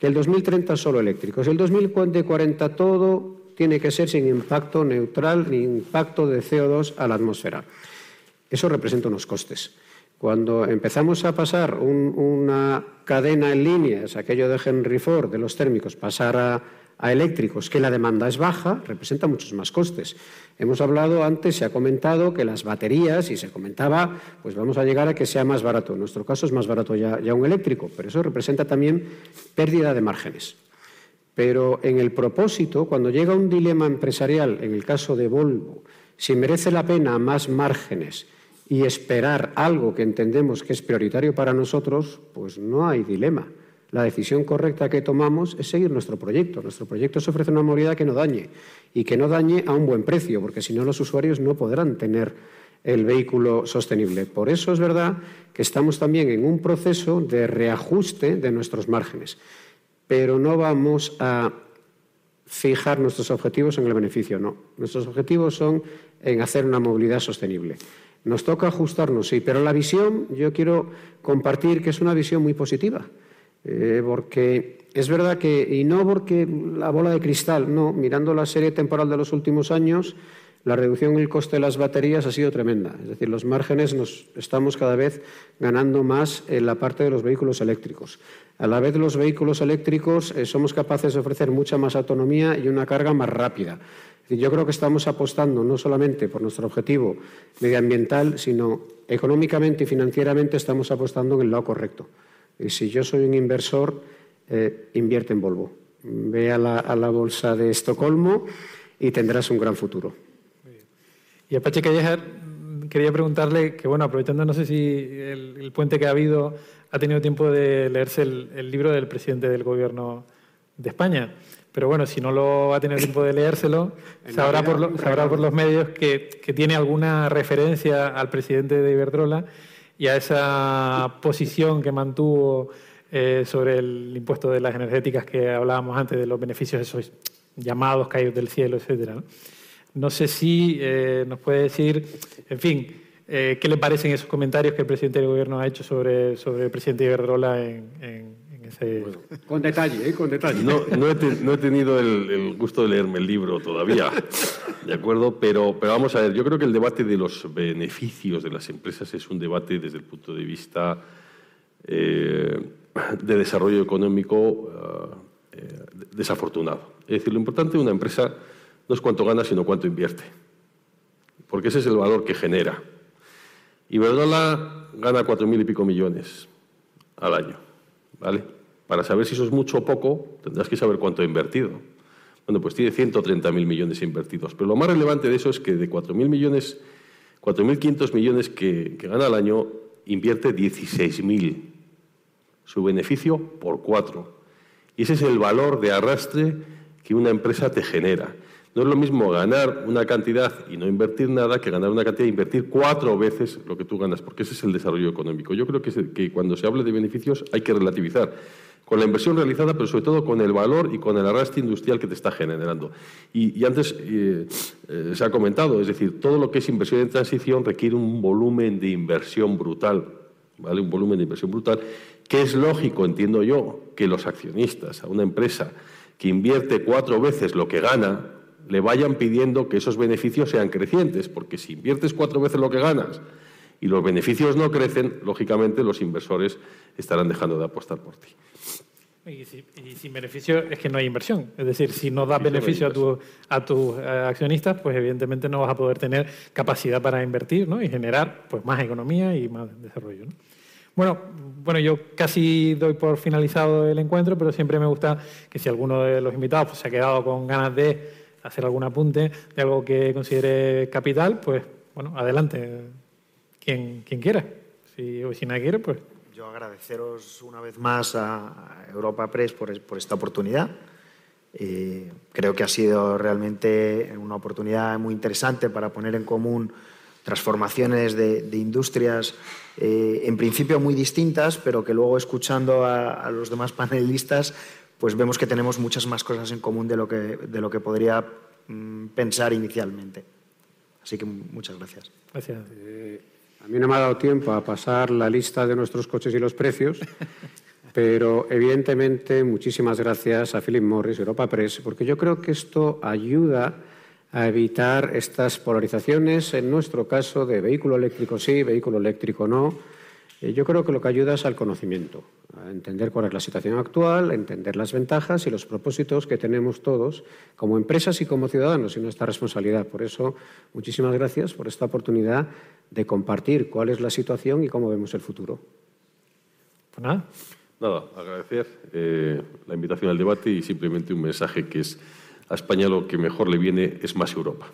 el 2030 solo eléctricos, el 2040 todo tiene que ser sin impacto neutral ni impacto de CO2 a la atmósfera. Eso representa unos costes. Cuando empezamos a pasar una cadena en línea, es aquello de Henry Ford, de los térmicos, pasar a a eléctricos, que la demanda es baja, representa muchos más costes. Hemos hablado antes, se ha comentado que las baterías, y se comentaba, pues vamos a llegar a que sea más barato. En nuestro caso es más barato ya, ya un eléctrico, pero eso representa también pérdida de márgenes. Pero en el propósito, cuando llega un dilema empresarial, en el caso de Volvo, si merece la pena más márgenes y esperar algo que entendemos que es prioritario para nosotros, pues no hay dilema la decisión correcta que tomamos es seguir nuestro proyecto. Nuestro proyecto es ofrecer una movilidad que no dañe y que no dañe a un buen precio, porque si no los usuarios no podrán tener el vehículo sostenible. Por eso es verdad que estamos también en un proceso de reajuste de nuestros márgenes, pero no vamos a fijar nuestros objetivos en el beneficio, no. Nuestros objetivos son en hacer una movilidad sostenible. Nos toca ajustarnos, sí, pero la visión yo quiero compartir que es una visión muy positiva. Eh, porque es verdad que, y no porque la bola de cristal, no, mirando la serie temporal de los últimos años, la reducción en el coste de las baterías ha sido tremenda. Es decir, los márgenes nos estamos cada vez ganando más en la parte de los vehículos eléctricos. A la vez, los vehículos eléctricos eh, somos capaces de ofrecer mucha más autonomía y una carga más rápida. yo creo que estamos apostando no solamente por nuestro objetivo medioambiental, sino económicamente y financieramente estamos apostando en el lado correcto. Y si yo soy un inversor, eh, invierte en Volvo. Ve a la, bolsa de Estocolmo y tendrás un gran futuro. Y Apache Calleja, quería preguntarle que, bueno, aprovechando, no sé si el, puente que ha habido ha tenido tiempo de leerse el, libro del presidente del gobierno de España. Pero bueno, si no lo va a tener tiempo de leérselo, [LAUGHS] sabrá por, sabrá por los medios que, que, tiene alguna referencia al presidente de Iberdrola y a esa posición que mantuvo eh, sobre el impuesto de las energéticas que hablábamos antes, de los beneficios esos llamados caídos del cielo, etc. ¿no? sé si eh, nos puede decir, en fin, eh, qué le parecen esos comentarios que el presidente del gobierno ha hecho sobre, sobre el presidente Iberdrola en, en, Con detalle, ¿eh? con detalle. No, he, tenido el, gusto de leerme el libro todavía, ¿de acuerdo? Pero, pero vamos a ver, yo creo que el debate de los beneficios de las empresas es un debate desde el punto de vista eh, de desarrollo económico eh, desafortunado. Es decir, lo importante de una empresa no es cuánto gana, sino cuánto invierte, porque ese es el valor que genera. Iberdrola gana cuatro mil y pico millones al año, ¿vale? Para saber si eso es mucho o poco, tendrás que saber cuánto ha invertido. Bueno, pues tiene 130.000 millones invertidos. Pero lo más relevante de eso es que de 4.000 millones, 4.500 millones que, que gana al año, invierte 16.000. Su beneficio por cuatro. Y ese es el valor de arrastre que una empresa te genera. No es lo mismo ganar una cantidad y no invertir nada que ganar una cantidad e invertir cuatro veces lo que tú ganas, porque ese es el desarrollo económico. Yo creo que, cuando se hable de beneficios hay que relativizar con la inversión realizada, pero sobre todo con el valor y con el arrastre industrial que te está generando. Y, antes eh, eh, se ha comentado, es decir, todo lo que es inversión en transición requiere un volumen de inversión brutal, ¿vale? Un volumen de inversión brutal, que es lógico, entiendo yo, que los accionistas a una empresa que invierte cuatro veces lo que gana, le vayan pidiendo que esos beneficios sean crecientes, porque si inviertes cuatro veces lo que ganas y los beneficios no crecen, lógicamente los inversores estarán dejando de apostar por ti. Y, sin beneficio es que no hay inversión. Es decir, si no das beneficio a, tus eh, accionistas, pues evidentemente no vas a poder tener capacidad para invertir ¿no? y generar pues, más economía y más desarrollo. Bueno, bueno, yo casi doy por finalizado el encuentro, pero siempre me gusta que si alguno de los invitados pues, se ha quedado con ganas de hacer algún apunte de algo que considere capital, pues bueno, adelante, quien, quien quiera. Si, o si nadie quiere, pues... Yo agradeceros una vez más a Europa Press por, por esta oportunidad. Eh, creo que ha sido realmente una oportunidad muy interesante para poner en común transformaciones de, industrias eh, en principio muy distintas, pero que luego escuchando a, a los demás panelistas pues vemos que tenemos muchas más cosas en común de lo que, de lo que podría mm, pensar inicialmente. Así que muchas gracias. Gracias. Eh, a mí no me ha dado tiempo a pasar la lista de nuestros coches y los precios, [LAUGHS] pero evidentemente muchísimas gracias a Philip Morris, Europa Press, porque yo creo que esto ayuda a evitar estas polarizaciones, en nuestro caso, de vehículo eléctrico sí, vehículo eléctrico no yo creo que lo que ayuda es al conocimiento, a entender cuál es la situación actual, a entender las ventajas y los propósitos que tenemos todos como empresas y como ciudadanos y nuestra responsabilidad. Por eso, muchísimas gracias por esta oportunidad de compartir cuál es la situación y cómo vemos el futuro. Pues nada. Nada, agradecer eh, la invitación al debate y simplemente un mensaje que es a España lo que mejor le viene es más Europa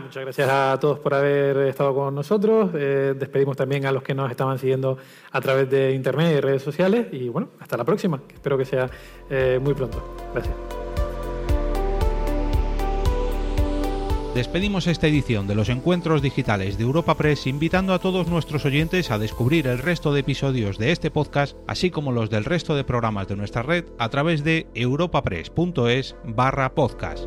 muchas gracias a todos por haber estado con nosotros. Eh, despedimos también a los que nos estaban siguiendo a través de internet y redes sociales. Y bueno, hasta la próxima, espero que sea eh, muy pronto. Gracias. Despedimos esta edición de los encuentros digitales de Europa Press invitando a todos nuestros oyentes a descubrir el resto de episodios de este podcast, así como los del resto de programas de nuestra red a través de europapress.es barra podcast.